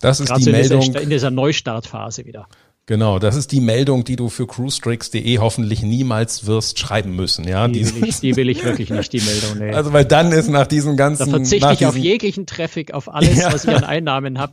Das ist Gerade die Meldung. In dieser, in dieser Neustartphase wieder. Genau, das ist die Meldung, die du für cruistricks.de hoffentlich niemals wirst schreiben müssen. Ja, die, will ich, die will ich wirklich nicht, die Meldung. Nee. Also weil dann ist nach diesen ganzen... Da verzichte ich auf jeglichen Traffic, auf alles, ja. was ich an Einnahmen habe.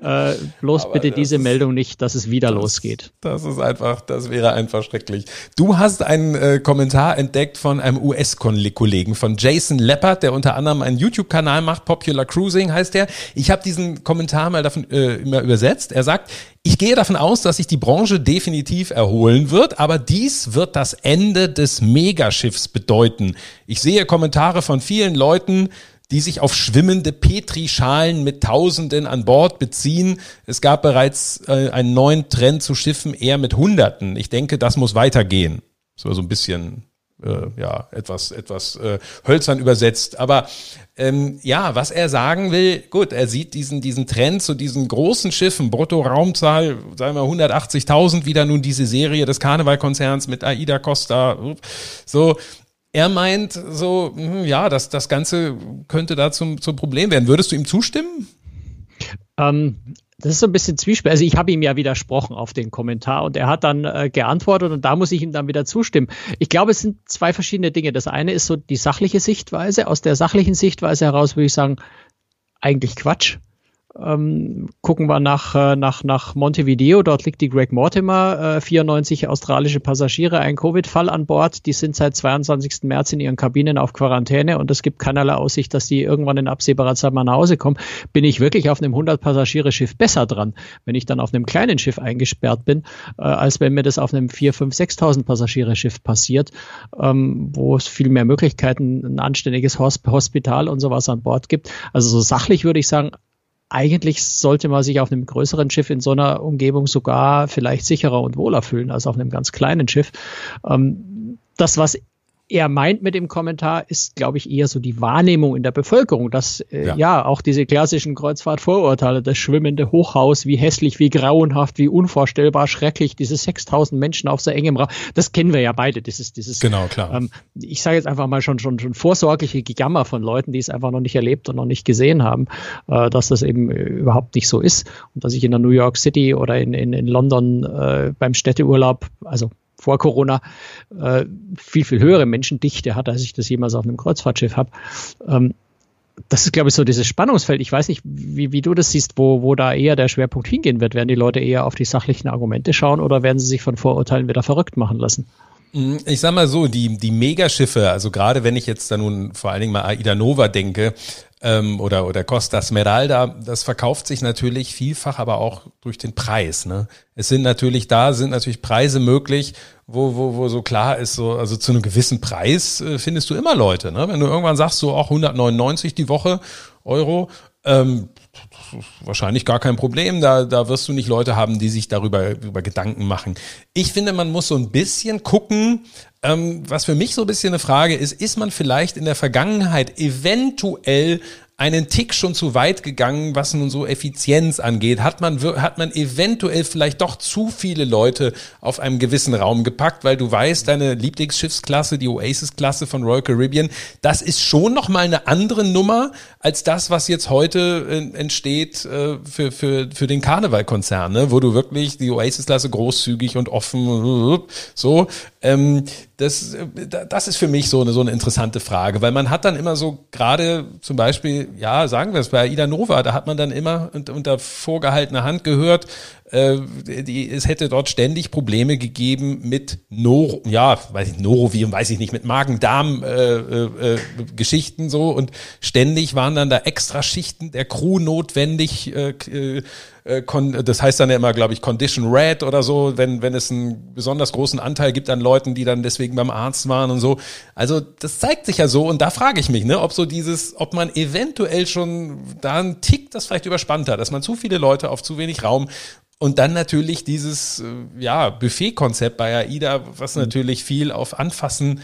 Äh, bloß Aber bitte diese ist, Meldung nicht, dass es wieder das, losgeht. Das ist einfach, das wäre einfach schrecklich. Du hast einen äh, Kommentar entdeckt von einem US-Kollegen, von Jason Leppard, der unter anderem einen YouTube-Kanal macht, Popular Cruising heißt der. Ich habe diesen Kommentar mal davon äh, immer übersetzt. Er sagt, ich gehe davon aus, dass sich die Branche definitiv erholen wird, aber dies wird das Ende des Megaschiffs bedeuten. Ich sehe Kommentare von vielen Leuten, die sich auf schwimmende Petrischalen mit Tausenden an Bord beziehen. Es gab bereits äh, einen neuen Trend zu Schiffen eher mit Hunderten. Ich denke, das muss weitergehen. So so ein bisschen äh, ja etwas etwas äh, hölzern übersetzt. Aber ähm, ja, was er sagen will, gut, er sieht diesen diesen Trend zu diesen großen Schiffen, Brutto-Raumzahl, sagen wir 180.000, wieder nun diese Serie des Karnevalkonzerns mit Aida Costa, so. Er meint so, hm, ja, das, das Ganze könnte da zum, zum Problem werden. Würdest du ihm zustimmen? Ähm, das ist so ein bisschen Zwiespalt. Also ich habe ihm ja widersprochen auf den Kommentar und er hat dann äh, geantwortet und da muss ich ihm dann wieder zustimmen. Ich glaube, es sind zwei verschiedene Dinge. Das eine ist so die sachliche Sichtweise. Aus der sachlichen Sichtweise heraus würde ich sagen, eigentlich Quatsch. Ähm, gucken wir nach, äh, nach, nach Montevideo, dort liegt die Greg Mortimer, äh, 94 australische Passagiere, ein Covid-Fall an Bord. Die sind seit 22. März in ihren Kabinen auf Quarantäne und es gibt keinerlei Aussicht, dass die irgendwann in absehbarer Zeit mal nach Hause kommen. Bin ich wirklich auf einem 100-Passagiere-Schiff besser dran, wenn ich dann auf einem kleinen Schiff eingesperrt bin, äh, als wenn mir das auf einem 4, 5, 6.000 Passagiere-Schiff passiert, ähm, wo es viel mehr Möglichkeiten, ein anständiges Hospital und sowas an Bord gibt. Also so sachlich würde ich sagen, eigentlich sollte man sich auf einem größeren Schiff in so einer Umgebung sogar vielleicht sicherer und wohler fühlen als auf einem ganz kleinen Schiff. Ähm, das, was er meint mit dem Kommentar, ist, glaube ich, eher so die Wahrnehmung in der Bevölkerung, dass äh, ja. ja. auch diese klassischen Kreuzfahrtvorurteile, das schwimmende Hochhaus, wie hässlich, wie grauenhaft, wie unvorstellbar schrecklich, diese 6000 Menschen auf so engem Raum, das kennen wir ja beide. Dieses, dieses, genau, klar. Ähm, ich sage jetzt einfach mal schon, schon, schon vorsorgliche Gejammer von Leuten, die es einfach noch nicht erlebt und noch nicht gesehen haben, äh, dass das eben äh, überhaupt nicht so ist und dass ich in der New York City oder in, in, in London äh, beim Städteurlaub, also vor Corona äh, viel, viel höhere Menschendichte hat, als ich das jemals auf einem Kreuzfahrtschiff habe. Ähm, das ist, glaube ich, so dieses Spannungsfeld. Ich weiß nicht, wie, wie du das siehst, wo, wo da eher der Schwerpunkt hingehen wird. Werden die Leute eher auf die sachlichen Argumente schauen oder werden sie sich von Vorurteilen wieder verrückt machen lassen? Mm, ich sag mal so, die, die Megaschiffe, also gerade wenn ich jetzt da nun vor allen Dingen mal Aida Nova denke, ähm, oder, oder Costa Smeralda, das verkauft sich natürlich vielfach, aber auch durch den Preis. Ne? Es sind natürlich da, sind natürlich Preise möglich, wo, wo, wo so klar ist, so, also zu einem gewissen Preis äh, findest du immer Leute. Ne? Wenn du irgendwann sagst, so auch 199 die Woche Euro, ähm, wahrscheinlich gar kein Problem. Da, da wirst du nicht Leute haben, die sich darüber über Gedanken machen. Ich finde, man muss so ein bisschen gucken, ähm, was für mich so ein bisschen eine Frage ist, ist man vielleicht in der Vergangenheit eventuell einen Tick schon zu weit gegangen, was nun so Effizienz angeht? Hat man, hat man eventuell vielleicht doch zu viele Leute auf einem gewissen Raum gepackt, weil du weißt, deine Lieblingsschiffsklasse, die Oasis-Klasse von Royal Caribbean, das ist schon nochmal eine andere Nummer als das, was jetzt heute äh, entsteht äh, für, für, für den Karnevalkonzern, ne? wo du wirklich die Oasis-Klasse großzügig und offen so ähm, das, äh, das ist für mich so eine, so eine interessante Frage, weil man hat dann immer so gerade zum Beispiel, ja, sagen wir es bei Ida Nova, da hat man dann immer unter vorgehaltener Hand gehört, äh, die, es hätte dort ständig Probleme gegeben mit Noro, ja, weiß ich, Noroviren, weiß ich nicht, mit Magen-Darm-Geschichten äh, äh, so und ständig waren dann da extra Schichten der Crew notwendig, äh, das heißt dann ja immer, glaube ich, Condition Red oder so, wenn, wenn es einen besonders großen Anteil gibt an Leuten, die dann deswegen beim Arzt waren und so. Also das zeigt sich ja so und da frage ich mich, ne, ob so dieses, ob man eventuell schon da einen Tick das vielleicht überspannt hat, dass man zu viele Leute auf zu wenig Raum und dann natürlich dieses äh, ja, Buffet-Konzept bei AIDA, was mhm. natürlich viel auf Anfassen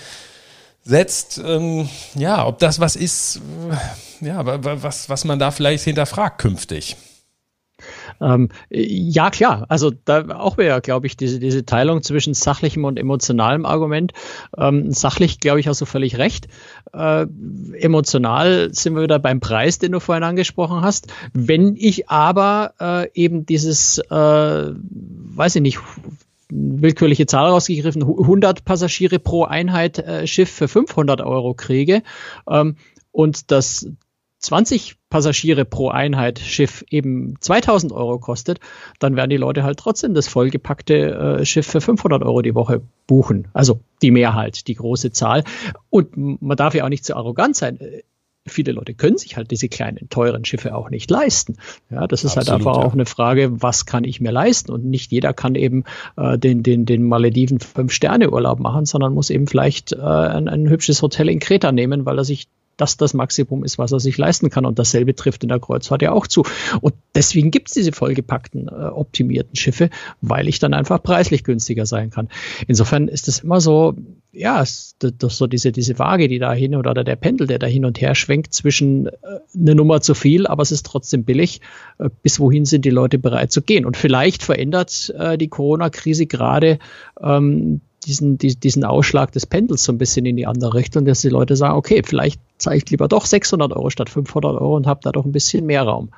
setzt. Ähm, ja, ob das was ist, äh, ja, was, was man da vielleicht hinterfragt künftig. Ähm, ja, klar. Also da auch wäre, glaube ich, diese, diese Teilung zwischen sachlichem und emotionalem Argument. Ähm, sachlich, glaube ich, hast du völlig recht. Äh, emotional sind wir wieder beim Preis, den du vorhin angesprochen hast. Wenn ich aber äh, eben dieses, äh, weiß ich nicht, willkürliche Zahl rausgegriffen, 100 Passagiere pro Einheit äh, Schiff für 500 Euro kriege ähm, und das 20 Passagiere pro Einheit Schiff eben 2000 Euro kostet, dann werden die Leute halt trotzdem das vollgepackte äh, Schiff für 500 Euro die Woche buchen. Also die Mehrheit, die große Zahl. Und man darf ja auch nicht zu arrogant sein. Viele Leute können sich halt diese kleinen, teuren Schiffe auch nicht leisten. Ja, das ist halt Absolut, halt einfach ja. auch eine Frage, was kann ich mir leisten? Und nicht jeder kann eben äh, den, den, den Malediven Fünf-Sterne-Urlaub machen, sondern muss eben vielleicht äh, ein, ein hübsches Hotel in Kreta nehmen, weil er sich das das Maximum ist, was er sich leisten kann. Und dasselbe trifft in der Kreuzfahrt ja auch zu. Und deswegen gibt es diese vollgepackten, äh, optimierten Schiffe, weil ich dann einfach preislich günstiger sein kann. Insofern ist es immer so, ja, das so diese, diese Waage, die da hin oder der Pendel, der da hin und her schwenkt zwischen äh, eine Nummer zu viel, aber es ist trotzdem billig. Äh, bis wohin sind die Leute bereit zu gehen? Und vielleicht verändert äh, die Corona-Krise gerade ähm, diesen, die, diesen Ausschlag des Pendels so ein bisschen in die andere Richtung, dass die Leute sagen, okay, vielleicht zahle ich lieber doch 600 Euro statt 500 Euro und habe da doch ein bisschen mehr Raum.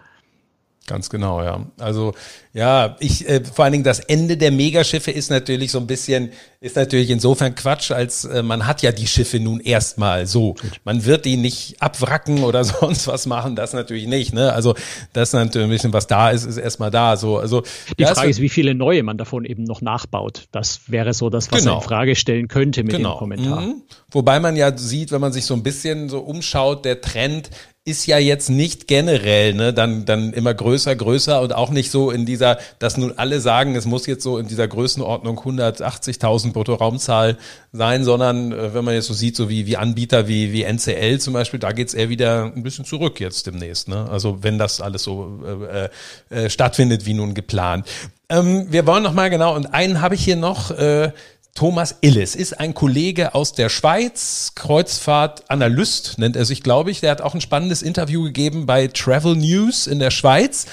Ganz genau, ja. Also ja, ich äh, vor allen Dingen das Ende der Megaschiffe ist natürlich so ein bisschen, ist natürlich insofern Quatsch, als äh, man hat ja die Schiffe nun erstmal so. Man wird die nicht abwracken oder sonst was machen, das natürlich nicht. Ne? Also das natürlich ein bisschen, was da ist, ist erstmal da. So, also die Frage ist, wie viele neue man davon eben noch nachbaut. Das wäre so das, was genau. in Frage stellen könnte mit genau. dem Kommentar. Mhm. Wobei man ja sieht, wenn man sich so ein bisschen so umschaut, der Trend ist ja jetzt nicht generell, ne, dann, dann immer größer, größer und auch nicht so in dieser, dass nun alle sagen, es muss jetzt so in dieser Größenordnung 180.000 Bruttoraumzahl sein, sondern äh, wenn man jetzt so sieht, so wie, wie Anbieter wie, wie NCL zum Beispiel, da geht's eher wieder ein bisschen zurück jetzt demnächst, ne? Also wenn das alles so äh, äh, stattfindet wie nun geplant. Ähm, wir wollen noch mal genau, und einen habe ich hier noch, äh, Thomas Illis ist ein Kollege aus der Schweiz, Kreuzfahrtanalyst nennt er sich, glaube ich. Der hat auch ein spannendes Interview gegeben bei Travel News in der Schweiz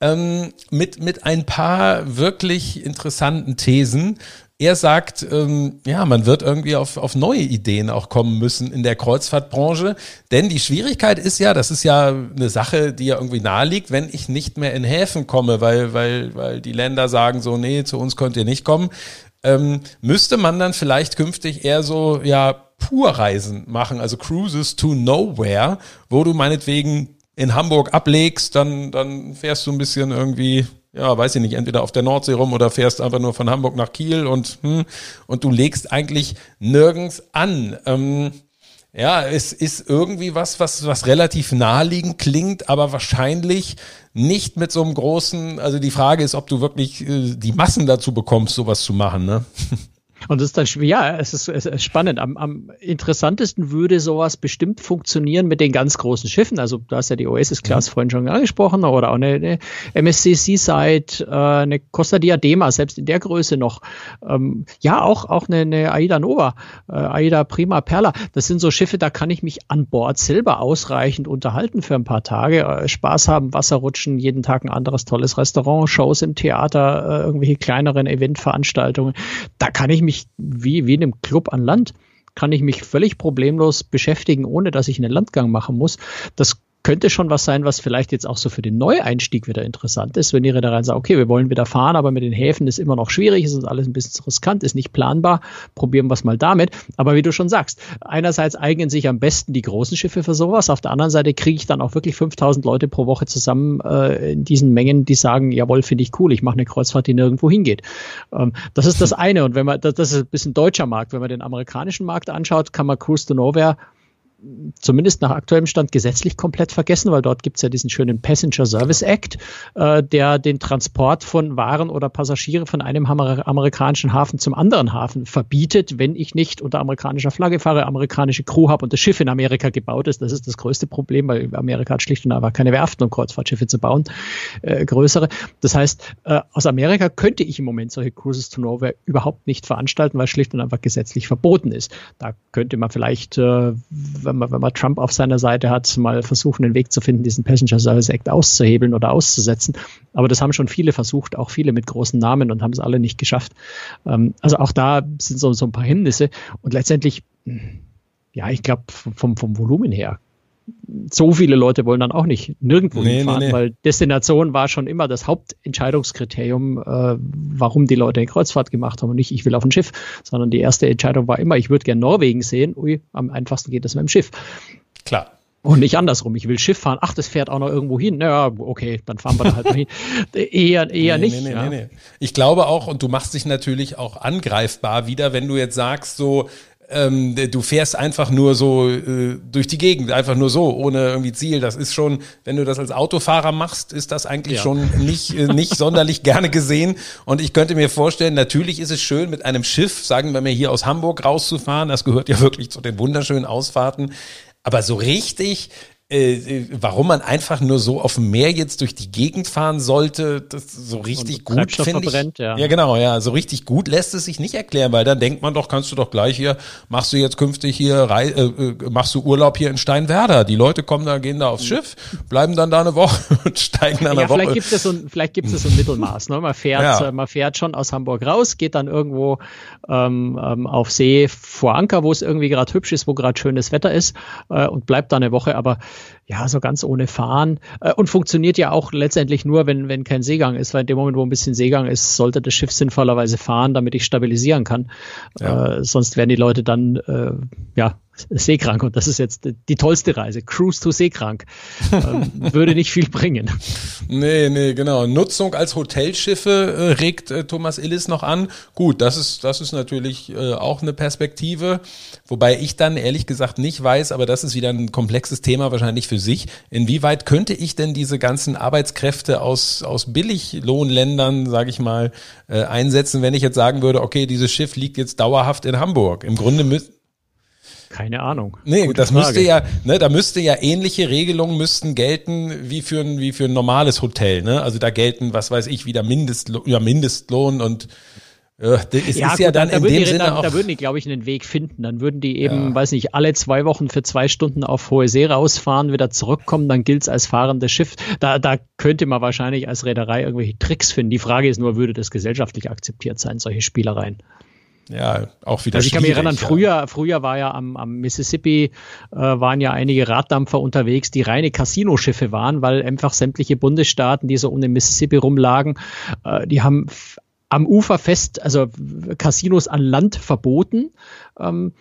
ähm, mit, mit ein paar wirklich interessanten Thesen. Er sagt, ähm, ja, man wird irgendwie auf, auf neue Ideen auch kommen müssen in der Kreuzfahrtbranche. Denn die Schwierigkeit ist ja, das ist ja eine Sache, die ja irgendwie naheliegt, wenn ich nicht mehr in Häfen komme, weil, weil, weil die Länder sagen so, nee, zu uns könnt ihr nicht kommen ähm, müsste man dann vielleicht künftig eher so, ja, Purreisen machen, also Cruises to Nowhere, wo du meinetwegen in Hamburg ablegst, dann, dann fährst du ein bisschen irgendwie, ja, weiß ich nicht, entweder auf der Nordsee rum oder fährst einfach nur von Hamburg nach Kiel und, hm, und du legst eigentlich nirgends an. Ähm, ja, es ist irgendwie was, was, was relativ naheliegend klingt, aber wahrscheinlich nicht mit so einem großen, also die Frage ist, ob du wirklich äh, die Massen dazu bekommst, sowas zu machen, ne? Und das ist dann, ja, es ist, es ist spannend. Am, am interessantesten würde sowas bestimmt funktionieren mit den ganz großen Schiffen. Also du hast ja die Oasis-Class mhm. vorhin schon angesprochen oder auch eine, eine MSC Seaside, äh, eine Costa Diadema, selbst in der Größe noch. Ähm, ja, auch, auch eine, eine Aida Nova, äh, Aida Prima Perla. Das sind so Schiffe, da kann ich mich an Bord selber ausreichend unterhalten für ein paar Tage, äh, Spaß haben, Wasser rutschen, jeden Tag ein anderes tolles Restaurant, Shows im Theater, äh, irgendwelche kleineren Eventveranstaltungen. Da kann ich mich mich wie, wie in einem Club an Land, kann ich mich völlig problemlos beschäftigen, ohne dass ich einen Landgang machen muss. Das könnte schon was sein, was vielleicht jetzt auch so für den Neueinstieg wieder interessant ist, wenn die Reedereien sagen, okay, wir wollen wieder fahren, aber mit den Häfen ist immer noch schwierig, ist uns alles ein bisschen riskant, ist nicht planbar, probieren wir es mal damit. Aber wie du schon sagst, einerseits eignen sich am besten die großen Schiffe für sowas, auf der anderen Seite kriege ich dann auch wirklich 5000 Leute pro Woche zusammen äh, in diesen Mengen, die sagen, jawohl, finde ich cool, ich mache eine Kreuzfahrt, die nirgendwo hingeht. Ähm, das ist das eine und wenn man, das, das ist ein bisschen deutscher Markt, wenn man den amerikanischen Markt anschaut, kann man Cruise to Nowhere zumindest nach aktuellem Stand gesetzlich komplett vergessen, weil dort gibt es ja diesen schönen Passenger Service Act, äh, der den Transport von Waren oder Passagiere von einem amerikanischen Hafen zum anderen Hafen verbietet, wenn ich nicht unter amerikanischer Flagge fahre, amerikanische Crew habe und das Schiff in Amerika gebaut ist. Das ist das größte Problem, weil Amerika hat schlicht und einfach keine Werften, um Kreuzfahrtschiffe zu bauen, äh, größere. Das heißt, äh, aus Amerika könnte ich im Moment solche Cruises to Nowhere überhaupt nicht veranstalten, weil schlicht und einfach gesetzlich verboten ist. Da könnte man vielleicht, äh, wenn man, wenn man Trump auf seiner Seite hat, mal versuchen, einen Weg zu finden, diesen Passenger Service Act auszuhebeln oder auszusetzen. Aber das haben schon viele versucht, auch viele mit großen Namen und haben es alle nicht geschafft. Ähm, also auch da sind so, so ein paar Hindernisse. Und letztendlich, ja, ich glaube, vom, vom Volumen her so viele Leute wollen dann auch nicht nirgendwo nee, hinfahren, nee, nee. weil Destination war schon immer das Hauptentscheidungskriterium, äh, warum die Leute eine Kreuzfahrt gemacht haben und nicht, ich will auf ein Schiff, sondern die erste Entscheidung war immer, ich würde gerne Norwegen sehen. Ui, am einfachsten geht das mit dem Schiff. Klar. Und nicht andersrum. Ich will Schiff fahren. Ach, das fährt auch noch irgendwo hin. Naja, okay, dann fahren wir da halt mal hin. Eher, eher nee, nicht. Nee, ja. nee, Ich glaube auch, und du machst dich natürlich auch angreifbar wieder, wenn du jetzt sagst, so, ähm, du fährst einfach nur so äh, durch die Gegend, einfach nur so, ohne irgendwie Ziel. Das ist schon, wenn du das als Autofahrer machst, ist das eigentlich ja. schon nicht, äh, nicht sonderlich gerne gesehen. Und ich könnte mir vorstellen, natürlich ist es schön, mit einem Schiff, sagen wir mal hier aus Hamburg rauszufahren. Das gehört ja wirklich zu den wunderschönen Ausfahrten. Aber so richtig äh, äh, warum man einfach nur so auf dem Meer jetzt durch die Gegend fahren sollte, das so richtig gut finde ich. Ja. ja, genau, ja, so richtig gut lässt es sich nicht erklären, weil dann denkt man doch, kannst du doch gleich hier, machst du jetzt künftig hier, äh, äh, machst du Urlaub hier in Steinwerder. Die Leute kommen da, gehen da aufs Schiff, bleiben dann da eine Woche und steigen dann ja, eine Woche. Vielleicht gibt es so ein, vielleicht gibt es so ein Mittelmaß. Ne? Man fährt, ja. man fährt schon aus Hamburg raus, geht dann irgendwo ähm, ähm, auf See vor Anker, wo es irgendwie gerade hübsch ist, wo gerade schönes Wetter ist äh, und bleibt da eine Woche. Aber ja, so ganz ohne Fahren. Äh, und funktioniert ja auch letztendlich nur, wenn, wenn kein Seegang ist, weil in dem Moment, wo ein bisschen Seegang ist, sollte das Schiff sinnvollerweise fahren, damit ich stabilisieren kann. Ja. Äh, sonst werden die Leute dann äh, ja seekrank und das ist jetzt die tollste Reise. Cruise to seekrank. Ähm, würde nicht viel bringen. Nee, nee, genau. Nutzung als Hotelschiffe äh, regt äh, Thomas Illis noch an. Gut, das ist, das ist natürlich äh, auch eine Perspektive, wobei ich dann ehrlich gesagt nicht weiß, aber das ist wieder ein komplexes Thema wahrscheinlich für sich. Inwieweit könnte ich denn diese ganzen Arbeitskräfte aus, aus Billiglohnländern, sage ich mal, äh, einsetzen, wenn ich jetzt sagen würde, okay, dieses Schiff liegt jetzt dauerhaft in Hamburg. Im Grunde müsste keine Ahnung. Nee, Gute das Frage. müsste ja, ne, da müsste ja ähnliche Regelungen müssten gelten wie für ein, wie für ein normales Hotel, ne? Also da gelten, was weiß ich, wieder Mindestlohn, ja, Mindestlohn und äh, es ja, ist gut, ja dann, dann in dem Sinne dann, auch. Da würden die, glaube ich, einen Weg finden. Dann würden die eben, ja. weiß nicht, alle zwei Wochen für zwei Stunden auf hohe See rausfahren, wieder zurückkommen, dann gilt es als fahrendes Schiff. Da, da könnte man wahrscheinlich als Reederei irgendwelche Tricks finden. Die Frage ist nur, würde das gesellschaftlich akzeptiert sein, solche Spielereien? Ja, auch wieder Also ich kann mich erinnern, früher, früher war ja am, am Mississippi äh, waren ja einige Raddampfer unterwegs, die reine Casinoschiffe waren, weil einfach sämtliche Bundesstaaten, die so um den Mississippi rumlagen, äh, die haben am Ufer fest, also Casinos an Land verboten. Ähm,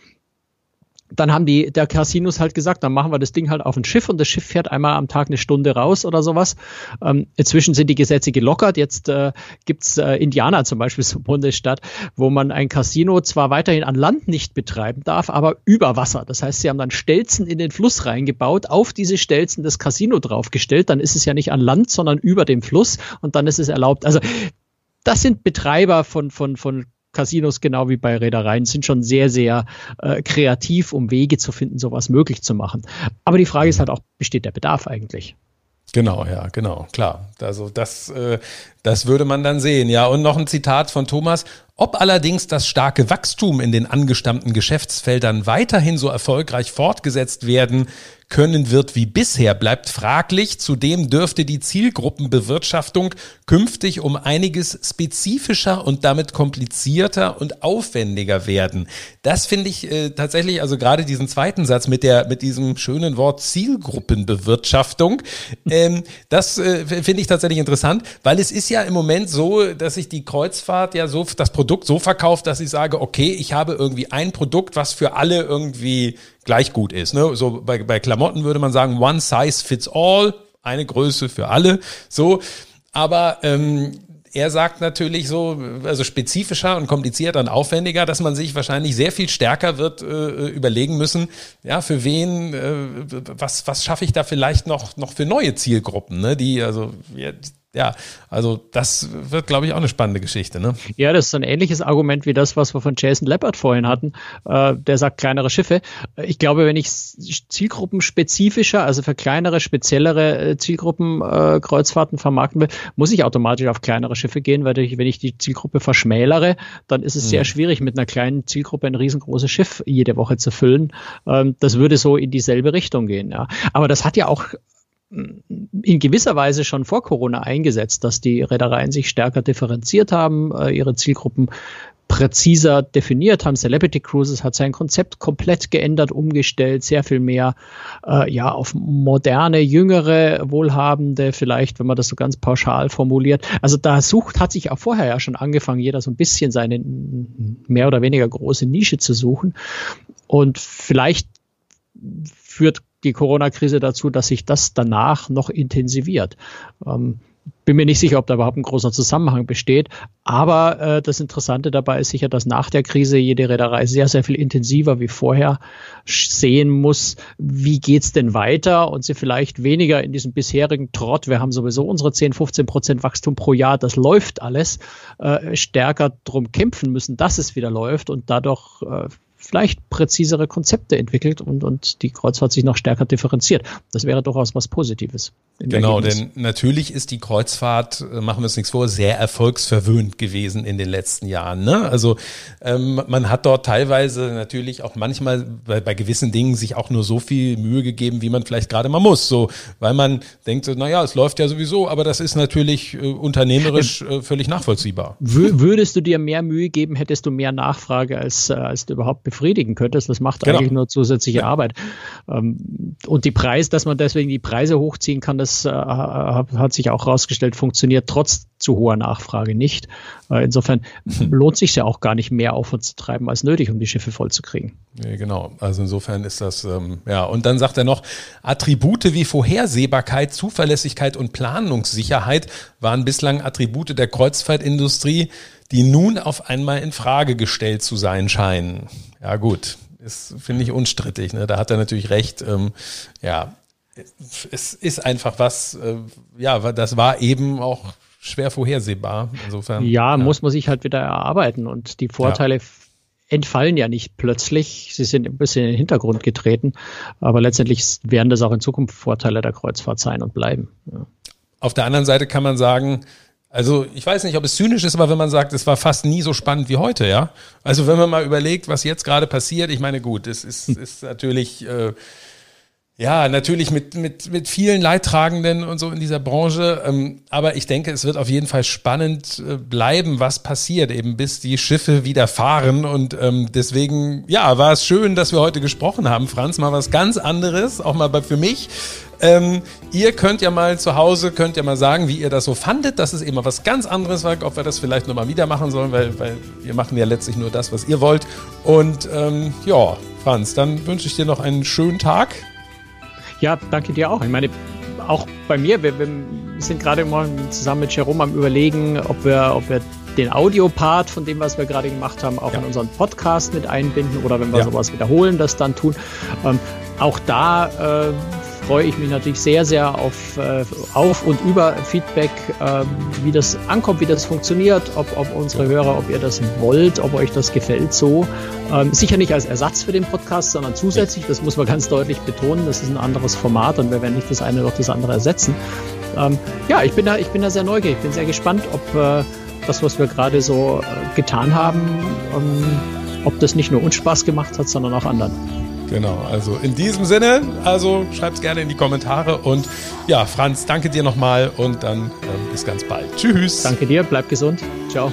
dann haben die der Casinos halt gesagt, dann machen wir das Ding halt auf ein Schiff und das Schiff fährt einmal am Tag eine Stunde raus oder sowas. Ähm, inzwischen sind die Gesetze gelockert. Jetzt äh, gibt's äh, Indiana zum Beispiel, so Bundesstaat, wo man ein Casino zwar weiterhin an Land nicht betreiben darf, aber über Wasser. Das heißt, sie haben dann Stelzen in den Fluss reingebaut, auf diese Stelzen das Casino draufgestellt. Dann ist es ja nicht an Land, sondern über dem Fluss und dann ist es erlaubt. Also das sind Betreiber von, von, von Casinos, genau wie bei Reedereien, sind schon sehr, sehr äh, kreativ, um Wege zu finden, sowas möglich zu machen. Aber die Frage ist halt auch, besteht der Bedarf eigentlich? Genau, ja, genau, klar. Also das, äh, das würde man dann sehen. Ja, und noch ein Zitat von Thomas. Ob allerdings das starke Wachstum in den angestammten Geschäftsfeldern weiterhin so erfolgreich fortgesetzt werden können wird wie bisher, bleibt fraglich. Zudem dürfte die Zielgruppenbewirtschaftung künftig um einiges spezifischer und damit komplizierter und aufwendiger werden. Das finde ich äh, tatsächlich, also gerade diesen zweiten Satz mit der, mit diesem schönen Wort Zielgruppenbewirtschaftung, ähm, das äh, finde ich tatsächlich interessant, weil es ist ja im Moment so, dass sich die Kreuzfahrt ja so, das Produkt so verkauft, dass ich sage, okay, ich habe irgendwie ein Produkt, was für alle irgendwie gleich gut ist. Ne? So bei, bei Klamotten würde man sagen, one size fits all, eine Größe für alle. So, aber ähm, er sagt natürlich so, also spezifischer und komplizierter und aufwendiger, dass man sich wahrscheinlich sehr viel stärker wird äh, überlegen müssen, ja, für wen, äh, was, was schaffe ich da vielleicht noch, noch für neue Zielgruppen, ne? Die, also, ja, ja, also das wird, glaube ich, auch eine spannende Geschichte. Ne? Ja, das ist ein ähnliches Argument wie das, was wir von Jason Leppard vorhin hatten. Äh, der sagt kleinere Schiffe. Ich glaube, wenn ich zielgruppenspezifischer, also für kleinere, speziellere äh, Zielgruppen äh, Kreuzfahrten vermarkten will, muss ich automatisch auf kleinere Schiffe gehen, weil ich, wenn ich die Zielgruppe verschmälere, dann ist es mhm. sehr schwierig, mit einer kleinen Zielgruppe ein riesengroßes Schiff jede Woche zu füllen. Ähm, das würde so in dieselbe Richtung gehen. Ja. Aber das hat ja auch in gewisser Weise schon vor Corona eingesetzt, dass die Reedereien sich stärker differenziert haben, äh, ihre Zielgruppen präziser definiert haben. Celebrity Cruises hat sein Konzept komplett geändert, umgestellt, sehr viel mehr äh, ja auf moderne, jüngere, wohlhabende, vielleicht, wenn man das so ganz pauschal formuliert. Also da sucht, hat sich auch vorher ja schon angefangen, jeder so ein bisschen seine mehr oder weniger große Nische zu suchen. Und vielleicht führt die Corona-Krise dazu, dass sich das danach noch intensiviert. Ähm, bin mir nicht sicher, ob da überhaupt ein großer Zusammenhang besteht. Aber äh, das Interessante dabei ist sicher, dass nach der Krise jede Reederei sehr, sehr viel intensiver wie vorher sehen muss, wie geht's denn weiter und sie vielleicht weniger in diesem bisherigen Trott, wir haben sowieso unsere 10, 15 Prozent Wachstum pro Jahr, das läuft alles, äh, stärker drum kämpfen müssen, dass es wieder läuft und dadurch äh, vielleicht präzisere Konzepte entwickelt und, und die Kreuzfahrt sich noch stärker differenziert. Das wäre durchaus was Positives. Genau, denn natürlich ist die Kreuzfahrt, äh, machen wir uns nichts vor, sehr erfolgsverwöhnt gewesen in den letzten Jahren. Ne? Also ähm, man hat dort teilweise natürlich auch manchmal bei, bei gewissen Dingen sich auch nur so viel Mühe gegeben, wie man vielleicht gerade mal muss. So, weil man denkt, naja, es läuft ja sowieso, aber das ist natürlich äh, unternehmerisch äh, völlig nachvollziehbar. Würdest du dir mehr Mühe geben, hättest du mehr Nachfrage, als, äh, als du überhaupt befriedigen könntest. Das macht genau. eigentlich nur zusätzliche Arbeit. Ähm, und die Preis, dass man deswegen die Preise hochziehen kann, das äh, hat sich auch herausgestellt, funktioniert trotz zu hoher Nachfrage nicht. Äh, insofern lohnt sich ja auch gar nicht mehr Aufwand zu treiben als nötig, um die Schiffe vollzukriegen. Ja, genau. Also insofern ist das, ähm, ja. Und dann sagt er noch, Attribute wie Vorhersehbarkeit, Zuverlässigkeit und Planungssicherheit waren bislang Attribute der Kreuzfahrtindustrie, die nun auf einmal in Frage gestellt zu sein scheinen. Ja gut, ist finde ich unstrittig. Ne? Da hat er natürlich recht. Ähm, ja, es ist einfach was. Äh, ja, das war eben auch schwer vorhersehbar. Insofern. Ja, ja, muss man sich halt wieder erarbeiten und die Vorteile. Ja. Entfallen ja nicht plötzlich. Sie sind ein bisschen in den Hintergrund getreten. Aber letztendlich werden das auch in Zukunft Vorteile der Kreuzfahrt sein und bleiben. Ja. Auf der anderen Seite kann man sagen, also ich weiß nicht, ob es zynisch ist, aber wenn man sagt, es war fast nie so spannend wie heute, ja. Also wenn man mal überlegt, was jetzt gerade passiert, ich meine, gut, es ist, ist natürlich äh, ja, natürlich mit, mit, mit vielen Leidtragenden und so in dieser Branche. Ähm, aber ich denke, es wird auf jeden Fall spannend äh, bleiben, was passiert, eben bis die Schiffe wieder fahren. Und ähm, deswegen, ja, war es schön, dass wir heute gesprochen haben, Franz. Mal was ganz anderes, auch mal für mich. Ähm, ihr könnt ja mal zu Hause, könnt ja mal sagen, wie ihr das so fandet, dass es eben mal was ganz anderes war, ob wir das vielleicht nochmal wieder machen sollen, weil, weil wir machen ja letztlich nur das, was ihr wollt. Und ähm, ja, Franz, dann wünsche ich dir noch einen schönen Tag. Ja, danke dir auch. Ich meine, auch bei mir, wir, wir sind gerade mal zusammen mit Jerome am überlegen, ob wir, ob wir den Audiopart von dem, was wir gerade gemacht haben, auch ja. in unseren Podcast mit einbinden oder wenn wir ja. sowas wiederholen, das dann tun. Ähm, auch da äh, freue ich mich natürlich sehr, sehr auf, äh, auf und über Feedback, äh, wie das ankommt, wie das funktioniert, ob, ob unsere Hörer, ob ihr das wollt, ob euch das gefällt so. Ähm, sicher nicht als Ersatz für den Podcast, sondern zusätzlich, das muss man ganz deutlich betonen, das ist ein anderes Format und wir werden nicht das eine durch das andere ersetzen. Ähm, ja, ich bin, da, ich bin da sehr neugierig, ich bin sehr gespannt, ob äh, das, was wir gerade so äh, getan haben, ähm, ob das nicht nur uns Spaß gemacht hat, sondern auch anderen. Genau, also in diesem Sinne, also schreibt es gerne in die Kommentare und ja, Franz, danke dir nochmal und dann äh, bis ganz bald. Tschüss. Danke dir, bleib gesund. Ciao.